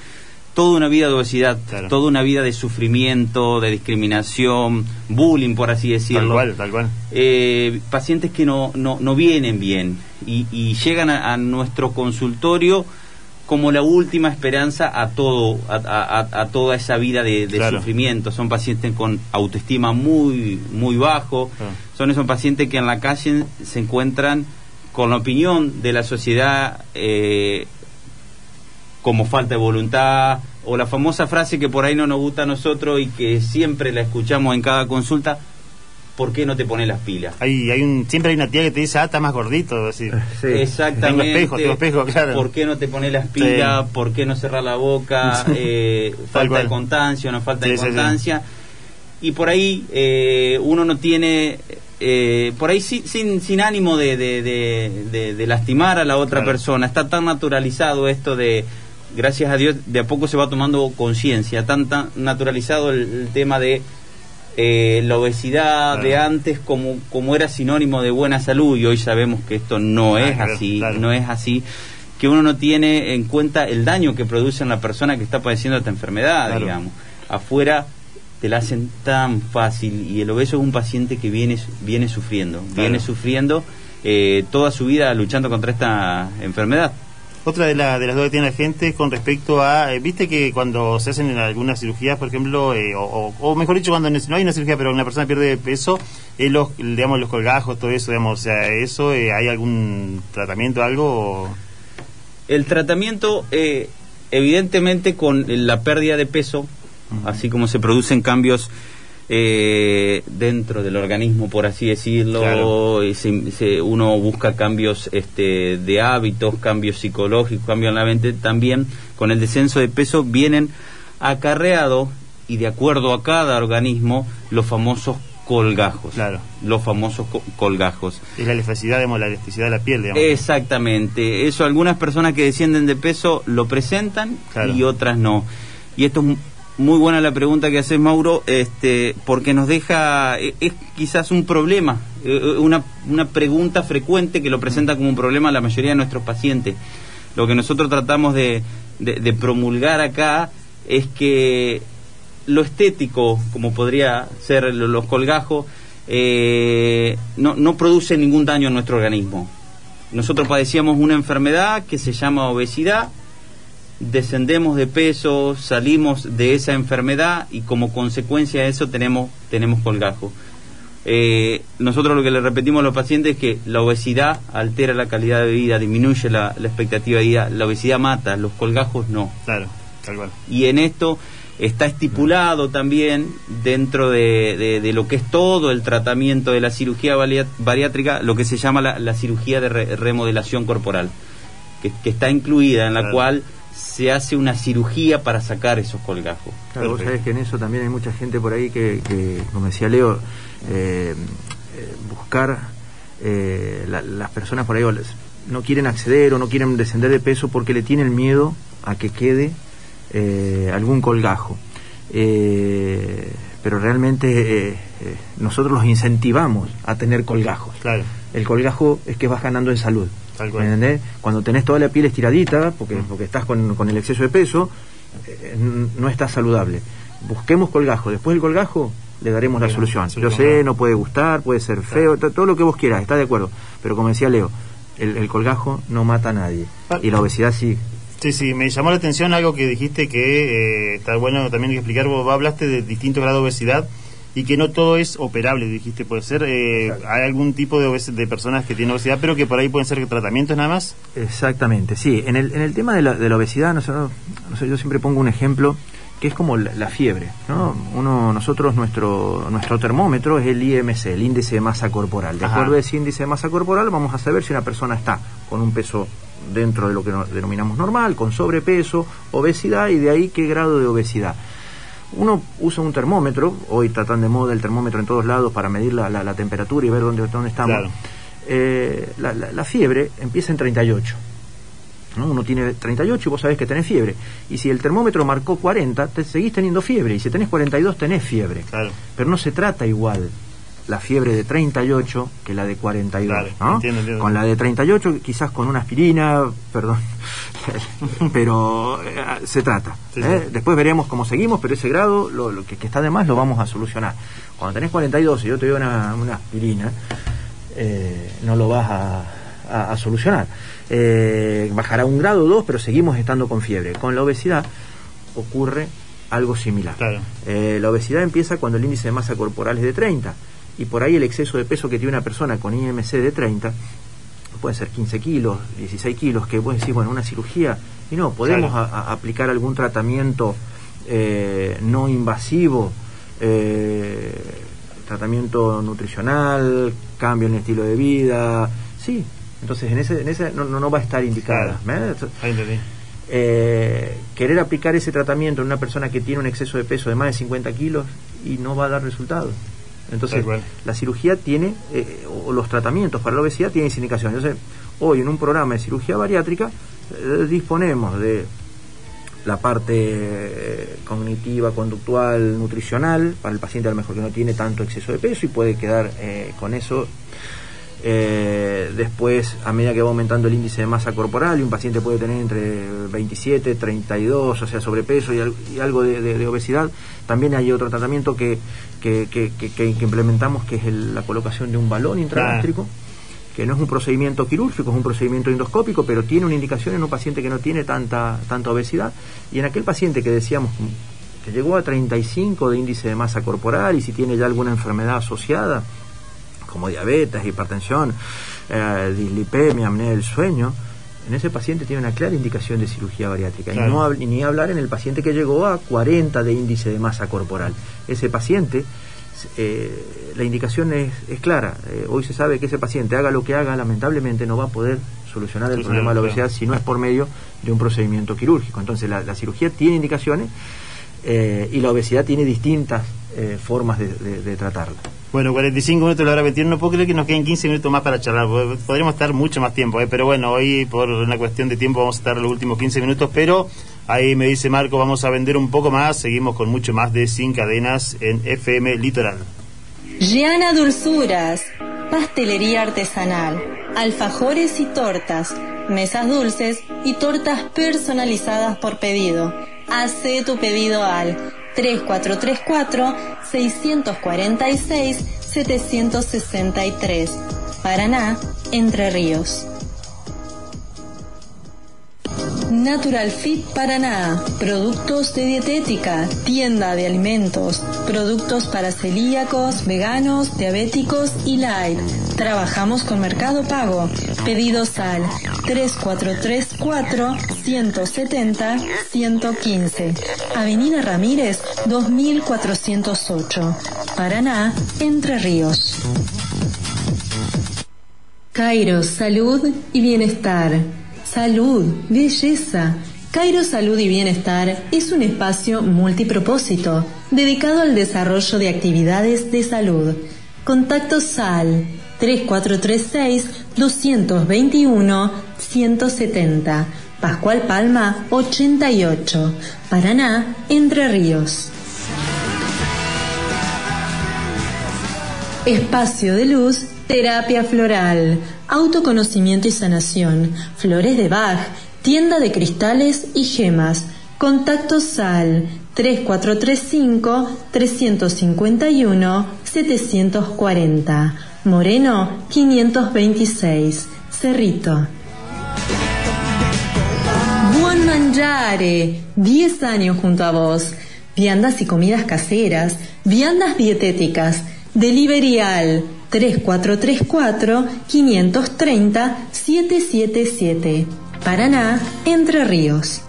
Speaker 7: toda una vida de obesidad, toda una vida de sufrimiento, de discriminación, bullying, por así decirlo.
Speaker 2: Tal cual, tal cual.
Speaker 7: Eh, pacientes que no, no, no vienen bien y, y llegan a, a nuestro consultorio como la última esperanza a todo a, a- a- a toda esa vida de, de
Speaker 2: Claro.
Speaker 7: sufrimiento son pacientes con autoestima muy muy bajo son esos pacientes que en la calle se encuentran con la opinión de la sociedad eh, como falta de voluntad o la famosa frase que por ahí no nos gusta a nosotros y que siempre la escuchamos en cada consulta ¿por qué no te pones las pilas?
Speaker 2: Hay, hay un, siempre hay una tía que te dice, ah, está más gordito. Decir.
Speaker 7: Exactamente.
Speaker 2: Tengo espejo, tengo espejo, claro.
Speaker 7: ¿Por qué no te pones las pilas?
Speaker 2: Sí.
Speaker 7: ¿Por qué no cerrar la boca? Eh, falta
Speaker 2: cual.
Speaker 7: de constancia, no falta
Speaker 2: Sí,
Speaker 7: de
Speaker 2: sí, sí.
Speaker 7: constancia. Y por ahí eh, uno no tiene, eh, por ahí sin, sin ánimo de, de- de- de- de lastimar a la otra persona. Está tan naturalizado esto de, gracias a Dios, de a poco se va tomando conciencia, tan, tan naturalizado el, el tema de eh, la obesidad de antes como, como era sinónimo de buena salud y hoy sabemos que esto no
Speaker 2: Ah,
Speaker 7: es
Speaker 2: claro,
Speaker 7: así, no es así, que uno no tiene en cuenta el daño que produce en la persona que está padeciendo esta enfermedad, digamos. Afuera te la hacen tan fácil y el obeso es un paciente que viene, viene sufriendo, viene sufriendo eh, toda su vida luchando contra esta enfermedad.
Speaker 2: Otra de, la- de las dudas que tiene la gente es con respecto a, eh, viste que cuando se hacen algunas cirugías, por ejemplo, eh, o, o- o mejor dicho, cuando no hay una cirugía, pero una persona pierde peso, eh, los, digamos, los colgajos, todo eso, digamos, o sea, eso, ¿hay algún tratamiento, algo? o-
Speaker 7: El tratamiento, eh, evidentemente, con la pérdida de peso, así como se producen cambios eh, dentro del organismo, por así decirlo,
Speaker 2: Claro.
Speaker 7: y se- se- uno busca cambios este, de hábitos, cambios psicológicos, cambios en la mente, también con el descenso de peso vienen acarreados, y de acuerdo a cada organismo, los famosos colgajos. Los famosos co- colgajos.
Speaker 2: Es la elasticidad, digamos, la elasticidad de la piel, digamos.
Speaker 7: Exactamente, eso algunas personas que descienden de peso lo presentan
Speaker 2: Claro.
Speaker 7: y otras no. Y esto es muy buena la pregunta que haces Mauro, este, porque nos deja, e- es quizás un problema, eh, una, una pregunta frecuente que lo presenta como un problema a la mayoría de nuestros pacientes. Lo que nosotros tratamos de, de- promulgar acá es que lo estético, como podría ser lo- los colgajos, eh, no, no produce ningún daño en nuestro organismo. Nosotros padecíamos una enfermedad que se llama obesidad, descendemos de peso, salimos de esa enfermedad y como consecuencia de eso tenemos, tenemos colgajo. eh, nosotros lo que le repetimos a los pacientes es que la obesidad altera la calidad de vida, disminuye la, la expectativa de vida, la obesidad mata, los colgajos no.
Speaker 2: Claro, tal cual.
Speaker 7: Y en esto está estipulado también dentro de, de- de lo que es todo el tratamiento de la cirugía bariátrica, lo que se llama la, la cirugía de re- remodelación corporal, que, que está incluida, en la
Speaker 3: Claro.
Speaker 7: cual se hace una cirugía para sacar esos colgajos.
Speaker 3: Claro, vos sabés que en eso también hay mucha gente por ahí que, que, como decía Leo, eh, eh, buscar eh, la- las personas por ahí o les- no quieren acceder o no quieren descender de peso porque le tienen miedo a que quede eh, algún colgajo. Eh, pero realmente eh, eh, nosotros los incentivamos a tener colgajos.
Speaker 2: Claro.
Speaker 3: El colgajo es que vas ganando en salud.
Speaker 2: Tal cual.
Speaker 3: ¿Me entendés? Cuando tenés toda la piel estiradita, porque, porque estás con, con el exceso de peso, eh, no estás saludable. Busquemos colgajo. Después del colgajo le daremos la solución. Yo sé, no puede gustar, puede ser feo, to- todo lo que vos quieras, está de acuerdo. Pero como decía Leo, el, el colgajo no mata a nadie.
Speaker 2: Ah.
Speaker 3: Y la obesidad sí.
Speaker 2: Sí, sí, me llamó la atención algo que dijiste que eh, está bueno también explicar. Vos hablaste de distintos grados de obesidad y que no todo es operable, dijiste. Puede ser, eh, hay algún tipo de, obes- de personas que tienen obesidad, pero que por ahí pueden ser tratamientos nada más.
Speaker 3: Exactamente, sí. En el, en el tema de la, de la obesidad, nosotros, no sé, yo siempre pongo un ejemplo que es como la, la fiebre. ¿no? Uno, nosotros, nuestro, nuestro termómetro es el IMC, el índice de masa corporal. De
Speaker 2: Ajá.
Speaker 3: acuerdo a ese índice de masa corporal, vamos a saber si una persona está con un peso dentro de lo que no- denominamos normal, con sobrepeso, obesidad y de ahí qué grado de obesidad. Uno usa un termómetro, hoy tratan de moda el termómetro en todos lados para medir la, la- la temperatura y ver dónde, dónde estamos.
Speaker 2: Claro.
Speaker 3: Eh, la, la- la fiebre empieza en 38. ¿no? Uno tiene 38 y vos sabés que tenés fiebre. Y si el termómetro marcó 40, te seguís teniendo fiebre. Y si tenés 42, tenés fiebre.
Speaker 2: Claro.
Speaker 3: Pero no se trata igual la fiebre de 38 que la de 42.
Speaker 2: Claro,
Speaker 3: ¿no?
Speaker 2: entiendo, entiendo.
Speaker 3: Con la de 38, quizás con una aspirina, perdón. pero eh, se trata.
Speaker 2: Sí,
Speaker 3: ¿eh?
Speaker 2: sí.
Speaker 3: Después veremos cómo seguimos, pero ese grado, lo, lo que, que está de más, lo vamos a solucionar. Cuando tenés 42 y yo te doy una, una aspirina, eh, no lo vas a, a- a solucionar. Bajará un grado o dos, pero seguimos estando con fiebre. Con la obesidad ocurre algo similar. Eh, la obesidad empieza cuando el índice de masa corporal es de 30 y por ahí el exceso de peso que tiene una persona con IMC de 30 puede ser 15 kilos, 16 kilos, que vos decís, bueno, una cirugía, y no, podemos
Speaker 2: Claro.
Speaker 3: a- a- aplicar algún tratamiento eh, no invasivo, eh, tratamiento nutricional, cambio en el estilo de vida, sí, entonces en ese, en ese no, no, no va a estar indicada. ¿eh? Eh, querer aplicar ese tratamiento en una persona que tiene un exceso de peso de más de 50 kilos y no va a dar resultados. Entonces, la cirugía tiene, eh, o los tratamientos para la obesidad tienen esa indicación. Entonces, hoy en un programa de cirugía bariátrica eh, disponemos de la parte eh, cognitiva, conductual, nutricional, para el paciente a lo mejor que no tiene tanto exceso de peso y puede quedar con eso. Eh, después, a medida que va aumentando el índice de masa corporal, y un paciente puede tener entre 27, 32, o sea, sobrepeso y, al- y algo de, de- de obesidad, también hay otro tratamiento que, que, que- que- que- implementamos, que es el- la colocación de un balón intragástrico que no es un procedimiento quirúrgico, es un procedimiento endoscópico, pero tiene una indicación en un paciente que no tiene tanta, tanta obesidad. Y en aquel paciente que decíamos que llegó a 35 de índice de masa corporal y si tiene ya alguna enfermedad asociada, como diabetes, hipertensión, eh, dislipemia, apnea del sueño, en ese paciente tiene una clara indicación de cirugía bariátrica.
Speaker 2: Claro.
Speaker 3: Y no ni hablar en el paciente que llegó a 40 de índice de masa corporal. Ese paciente, eh, la indicación es, es clara. Eh, hoy se sabe que ese paciente, haga lo que haga, lamentablemente no va a poder solucionar el problema de la obesidad si no es por medio de un procedimiento quirúrgico. Entonces la, la cirugía tiene indicaciones eh, y la obesidad tiene distintas eh, formas de, de- de tratarla.
Speaker 2: Bueno, 45 minutos de la hora 21. No puedo creer que nos queden 15 minutos más para charlar. Pod- Podríamos estar mucho más tiempo, ¿eh? pero bueno, hoy por una cuestión de tiempo vamos a estar los últimos 15 minutos. Pero ahí me dice Marco, vamos a vender un poco más. Seguimos con mucho más de Sin Cadenas en FM Litoral.
Speaker 4: Giana Dulzuras, pastelería artesanal, alfajores y tortas, mesas dulces y tortas personalizadas por pedido. Hace tu pedido al 3434-646-763. Paraná, Entre Ríos. Natural Fit Paraná, productos de dietética, tienda de alimentos, productos para celíacos, veganos, diabéticos y light. Trabajamos con Mercado Pago. Pedidos al 3434 170 115. Avenida Ramírez 2408. Paraná, Entre Ríos. Cairo, salud y bienestar. Salud, belleza. Cairo Salud y Bienestar es un espacio multipropósito dedicado al desarrollo de actividades de salud. Contacto SAL 3436-221-170. Pascual Palma 88. Paraná, Entre Ríos. Espacio de luz, terapia floral, autoconocimiento y sanación, flores de Bach, tienda de cristales y gemas. Contacto SAL 3435-351-740. Moreno 526. Cerrito. Buon Mangiare, 10 años junto a vos. Viandas y comidas caseras, viandas dietéticas, Delivery al 3434-530-777. Paraná, Entre Ríos.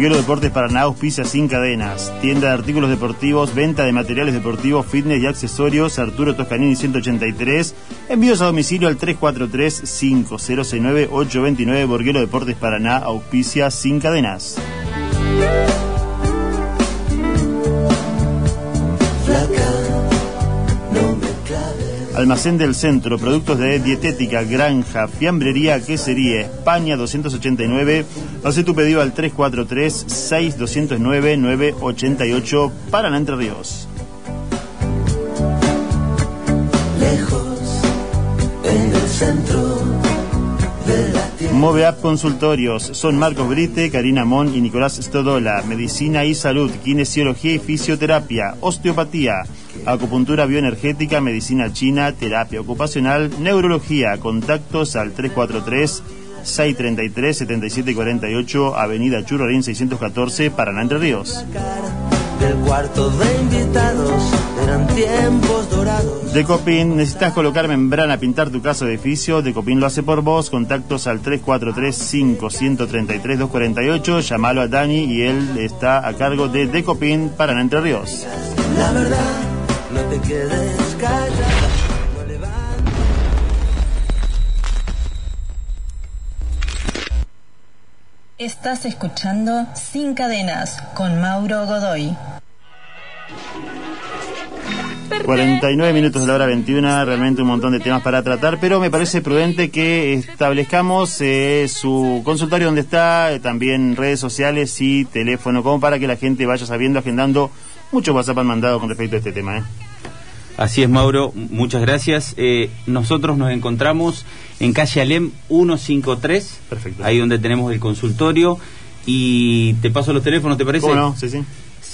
Speaker 2: Burguero Deportes Paraná auspicia sin cadenas. Tienda de artículos deportivos, venta de materiales deportivos, fitness y accesorios. Arturo Toscanini 183. Envíos a domicilio al 343-5069-829. Burguero Deportes Paraná auspicia sin cadenas. Almacén del Centro, productos de dietética, granja, fiambrería, quesería, España 289. Hace tu pedido al 343-6209-988 para Entre Ríos.
Speaker 23: lejos, en el centro.
Speaker 2: Moveap Consultorios son Marcos Brite, Karina Mon y Nicolás Stodola. Medicina y salud, kinesiología y fisioterapia, osteopatía, acupuntura bioenergética, medicina china, terapia ocupacional, neurología. Contactos al 343 633 7748, Avenida Churrarín 614, Paraná Entre Ríos.
Speaker 23: Del cuarto de invitados eran tiempos dorados.
Speaker 2: Decopin, necesitas colocar membrana, pintar tu casa o edificio. Decopin lo hace por vos. Contactos al 343-533-248. Llamalo a Dani y él está a cargo de Decopin para Entre Ríos.
Speaker 23: La verdad, no te quedes callada.
Speaker 4: Estás escuchando Sin Cadenas con Mauro Godoy.
Speaker 2: 49 minutos de la hora 21, realmente un montón de temas para tratar, pero me parece prudente que establezcamos eh, su consultorio donde está, eh, también redes sociales y teléfono, como para que la gente vaya sabiendo, agendando. Muchos WhatsApp han mandado con respecto a este tema. ¿eh?
Speaker 7: Así es, Mauro, muchas gracias. Eh, nosotros nos encontramos en calle Alem 153,
Speaker 2: Perfecto.
Speaker 7: ahí donde tenemos el consultorio. Y te paso los teléfonos, ¿te parece?
Speaker 2: ¿Cómo no? Sí, sí.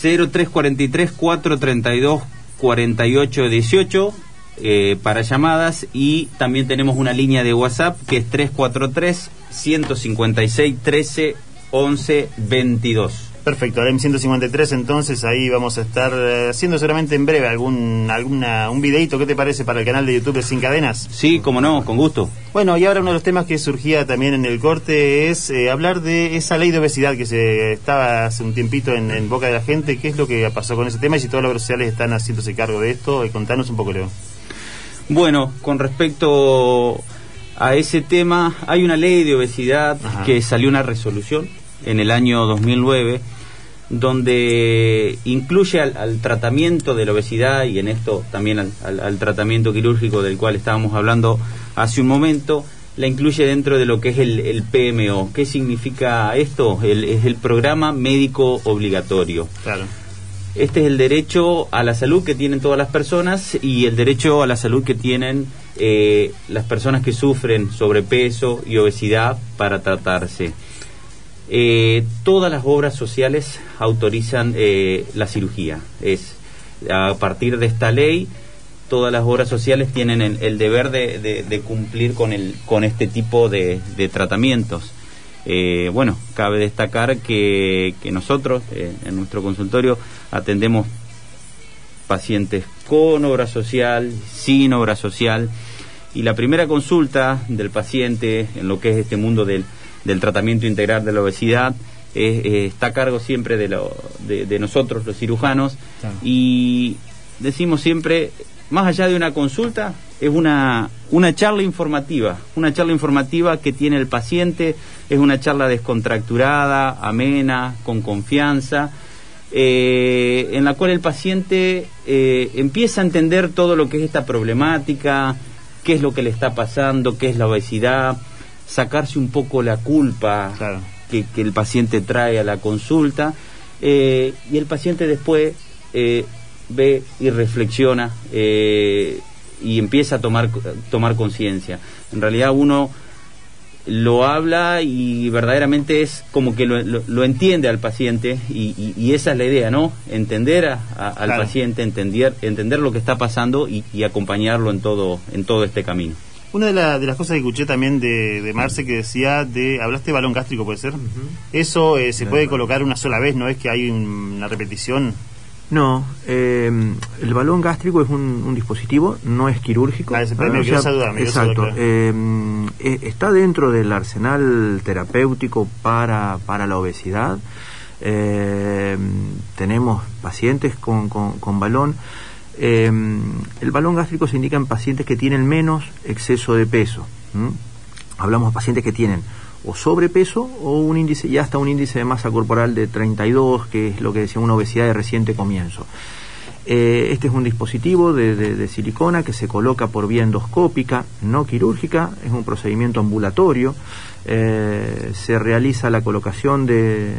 Speaker 7: 0343 432 4818 eh, para llamadas y también tenemos una línea de WhatsApp que es 343 156 13 11 22.
Speaker 2: Perfecto, ahora en 153 entonces ahí vamos a estar eh, haciendo seguramente en breve algún alguna un videito, ¿qué te parece para el canal de YouTube de Sin Cadenas?
Speaker 7: Sí, como no, con gusto.
Speaker 2: Bueno, y ahora uno de los temas que surgía también en el corte es eh, hablar de esa ley de obesidad que se estaba hace un tiempito en, en boca de la gente, qué es lo que pasó con ese tema y si las redes sociales están haciéndose cargo de esto, y contanos un poco, Leo.
Speaker 7: Bueno, con respecto a ese tema, hay una ley de obesidad que salió una resolución en el año 2009 donde incluye al, al tratamiento de la obesidad y en esto también al, al- al tratamiento quirúrgico del cual estábamos hablando hace un momento, la incluye dentro de lo que es el, el PMO. ¿Qué significa esto? El- es el programa médico obligatorio.
Speaker 2: Claro.
Speaker 7: Este es el derecho a la salud que tienen todas las personas y el derecho a la salud que tienen eh, las personas que sufren sobrepeso y obesidad para tratarse. Eh, todas las obras sociales autorizan eh, la cirugía. Es a partir de esta ley, todas las obras sociales tienen el, deber de, de- cumplir con el con este tipo de, tratamientos. Eh, bueno, cabe destacar que, que nosotros eh, en nuestro consultorio atendemos pacientes con obra social, sin obra social, y la primera consulta del paciente en lo que es este mundo del, del tratamiento integral de la obesidad es- eh, está a cargo siempre de, lo- de, de nosotros, los cirujanos, y decimos siempre, más allá de una consulta, es una, una charla informativa, una charla informativa que tiene el paciente, es una charla descontracturada, amena, con confianza, eh, en la cual el paciente eh, empieza a entender todo lo que es esta problemática, qué es lo que le está pasando, qué es la obesidad, sacarse un poco la culpa que, que el paciente trae a la consulta eh, y el paciente después eh, ve y reflexiona eh, y empieza a tomar, tomar conciencia. En realidad uno lo habla y verdaderamente es como que lo, lo- lo entiende al paciente y, y- y esa es la idea, ¿no? Entender a- a- al
Speaker 2: Claro.
Speaker 7: paciente, entender, entender lo que está pasando y, y acompañarlo en todo, en todo este camino.
Speaker 2: Una de, la- de las cosas que escuché también de, de Marce que decía de. ¿Hablaste de balón gástrico, puede ser? Eso eh, se puede colocar una sola vez, ¿no es que hay un- una repetición?
Speaker 3: No, eh, el balón gástrico es un, un dispositivo, no es quirúrgico.
Speaker 2: Ah, ese- me
Speaker 3: exacto.
Speaker 2: claro.
Speaker 3: eh, eh, está dentro del arsenal terapéutico para, para la obesidad. Eh, tenemos pacientes con, con- con balón. Eh, el balón gástrico se indica en pacientes que tienen menos exceso de peso. Hablamos de pacientes que tienen o sobrepeso o un índice, ya hasta un índice de masa corporal de 32, que es lo que decía una obesidad de reciente comienzo. Eh, este es un dispositivo de silicona que se coloca por vía endoscópica, no quirúrgica, es un procedimiento ambulatorio. Eh, se realiza la colocación de, eh,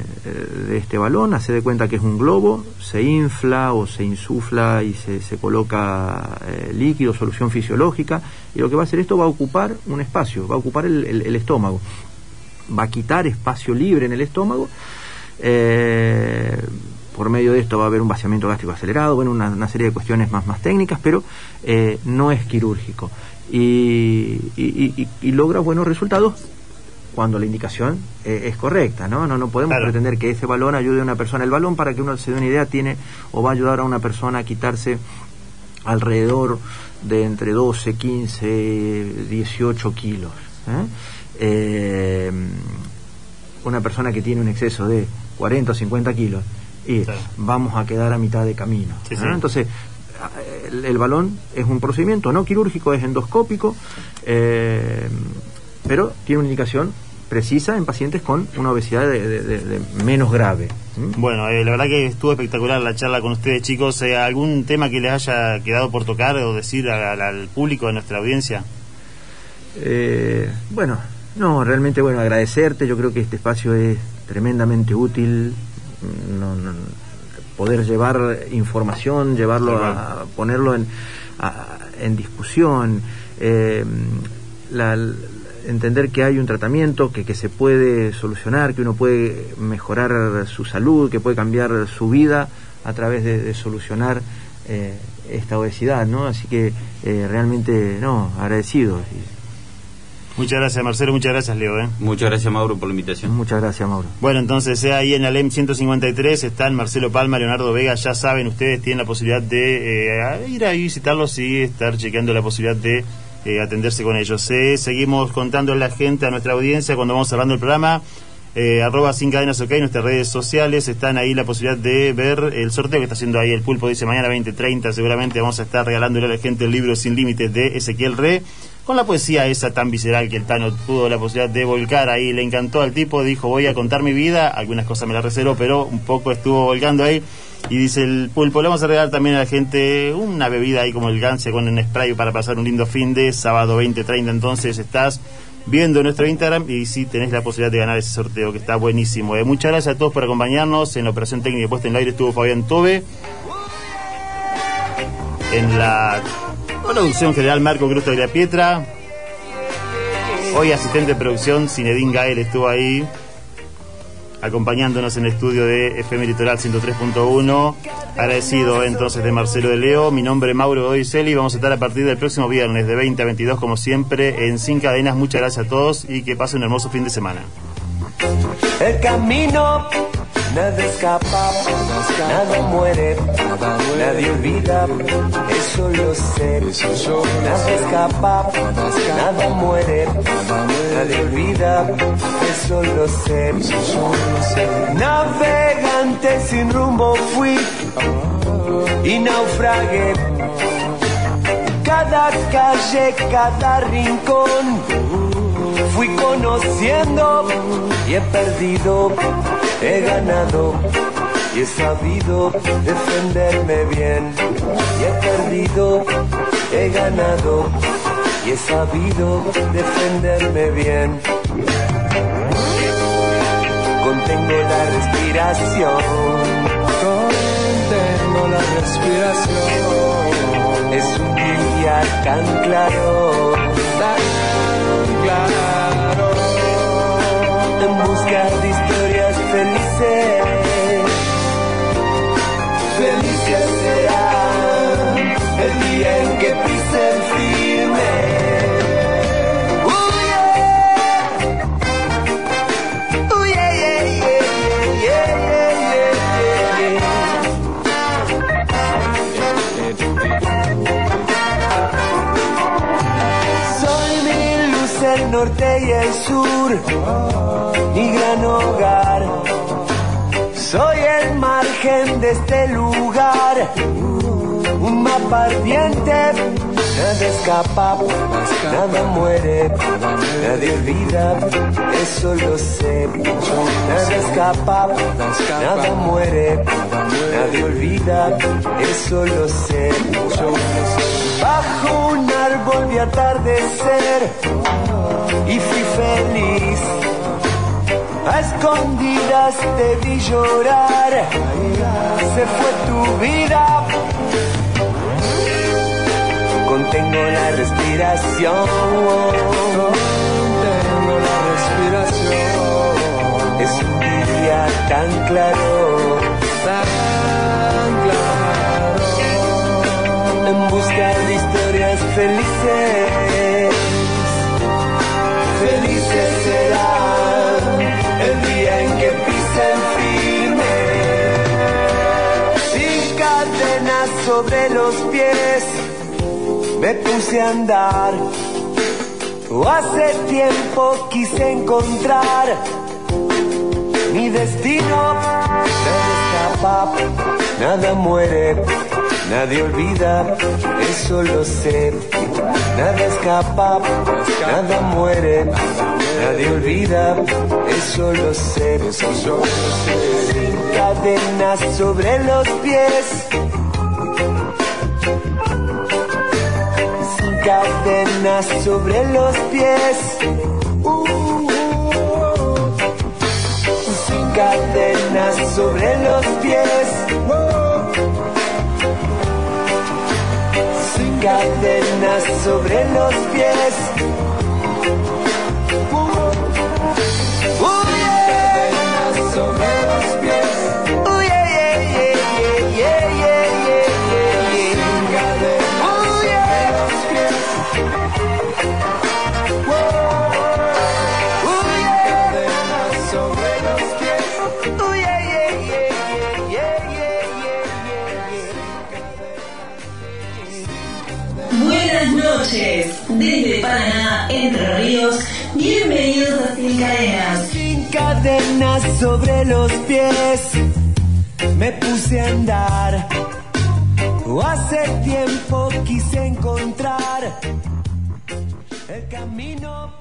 Speaker 3: de este balón, hace de cuenta que es un globo, se infla o se insufla y se, coloca eh, líquido, solución fisiológica, y lo que va a hacer esto va a ocupar un espacio, va a ocupar el- estómago va a quitar espacio libre en el estómago. por medio de esto va a haber un vaciamiento gástrico acelerado, bueno, una, una serie de cuestiones más, más técnicas, pero no es quirúrgico. Y logra buenos resultados cuando la indicación eh, es correcta, ¿no? No, no podemos pretender que ese balón ayude a una persona. El balón, para que uno se dé una idea, tiene o va a ayudar a una persona a quitarse alrededor de entre 12, 15, 18 kilos. ¿eh? Eh, una persona que tiene un exceso de 40 o 50 kilos y vamos a quedar a mitad de camino.
Speaker 2: Sí, sí.
Speaker 3: Entonces, el, el balón es un procedimiento no quirúrgico, es endoscópico, eh, pero tiene una indicación precisa en pacientes con una obesidad de, de- de- de menos grave.
Speaker 2: Bueno, eh, la verdad que estuvo espectacular la charla con ustedes, chicos. Eh, ¿Algún tema que les haya quedado por tocar o decir al, al público, a nuestra audiencia?
Speaker 3: Eh, bueno, no, realmente bueno, agradecerte, yo creo que este espacio es tremendamente útil, no- no- poder llevar información, llevarlo a, ponerlo en, a- en discusión, eh, la- entender que hay un tratamiento que, que se puede solucionar, que uno puede mejorar su salud, que puede cambiar su vida a través de, de solucionar eh, esta obesidad, ¿no? Así que eh, realmente, no, agradecido.
Speaker 2: Muchas gracias, Marcelo. Muchas gracias, Leo. ¿eh?
Speaker 7: Muchas gracias, Mauro, por la invitación.
Speaker 3: Muchas gracias, Mauro.
Speaker 2: Bueno, entonces eh, ahí en la LEM 153 están Marcelo Palma, Leonardo Vega, ya saben, ustedes tienen la posibilidad de eh, ir a visitarlos y estar chequeando la posibilidad de eh, atenderse con ellos. Eh, seguimos contando a la gente, a nuestra audiencia, cuando vamos cerrando el programa. Eh, arroba sin cadenas ok, nuestras redes sociales están ahí la posibilidad de ver el sorteo que está haciendo ahí el pulpo, dice mañana 20.30 seguramente vamos a estar regalándole a la gente el libro Sin Límites de Ezequiel Re con la poesía esa tan visceral que el Tano tuvo la posibilidad de volcar ahí, le encantó al tipo, dijo voy a contar mi vida, algunas cosas me las reservo, pero un poco estuvo volcando ahí y dice el pulpo, le vamos a regalar también a la gente una bebida ahí como el Ganse con un spray para pasar un lindo fin de sábado 20.30, entonces estás viendo nuestro Instagram y si tenés la posibilidad de ganar ese sorteo que está buenísimo. Eh, muchas gracias a todos por acompañarnos. En la operación técnica puesta en el aire estuvo Fabián Tobe. En la producción general Marco Cruz de la Pietra. Hoy asistente de producción Zinedine Gael estuvo ahí. acompañándonos en el estudio de FM Litoral 103.1. Agradecido entonces de Marcelo de Leo. Mi nombre es Mauro Doiceli. Vamos a estar a partir del próximo viernes de 20 a 22, como siempre, en Sin Cadenas. Muchas gracias a todos y que pasen un hermoso fin de semana.
Speaker 23: El camino, nada escapa, nada muere, nadie olvida, eso lo sé. Nada escapa, nada muere, nadie olvida, eso lo sé. Navegante sin rumbo fui y naufragué. Cada calle, cada rincón fui conociendo y he perdido, he ganado y he sabido defenderme bien. Y he perdido, he ganado y he sabido defenderme bien. Contengo la respiración, contengo la respiración. Es un día tan claro, tan claro. En busca de historias felices, felices será el día en que norte y el sur, mi gran hogar. Soy el margen de este lugar, un mapa ardiente. Nada escapa, nada muere, nadie olvida, eso lo sé. Nada escapa, nada muere, nadie olvida, eso lo sé. Bajo un árbol vi atardecer y fui feliz. A escondidas te vi llorar, se fue tu vida. Contengo la respiración, contengo la respiración. Es un día tan claro, En busca de historias felices, felices serán el día en que pisen firme, sin cadenas sobre los pies, me puse a andar. Hace tiempo quise encontrar mi destino. Nada escapa, nada muere, nadie olvida, eso lo sé. Nada escapa, nada muere, nadie olvida, eso lo sé. Sin cadenas sobre los pies. Sin cadenas sobre los pies. Uh, sin cadenas sobre los pies. Cadenas sobre los pies.
Speaker 4: Entre Ríos, bienvenidos a Sin Cadenas.
Speaker 23: Sin cadenas sobre los pies, me puse a andar. Hace tiempo quise encontrar el camino.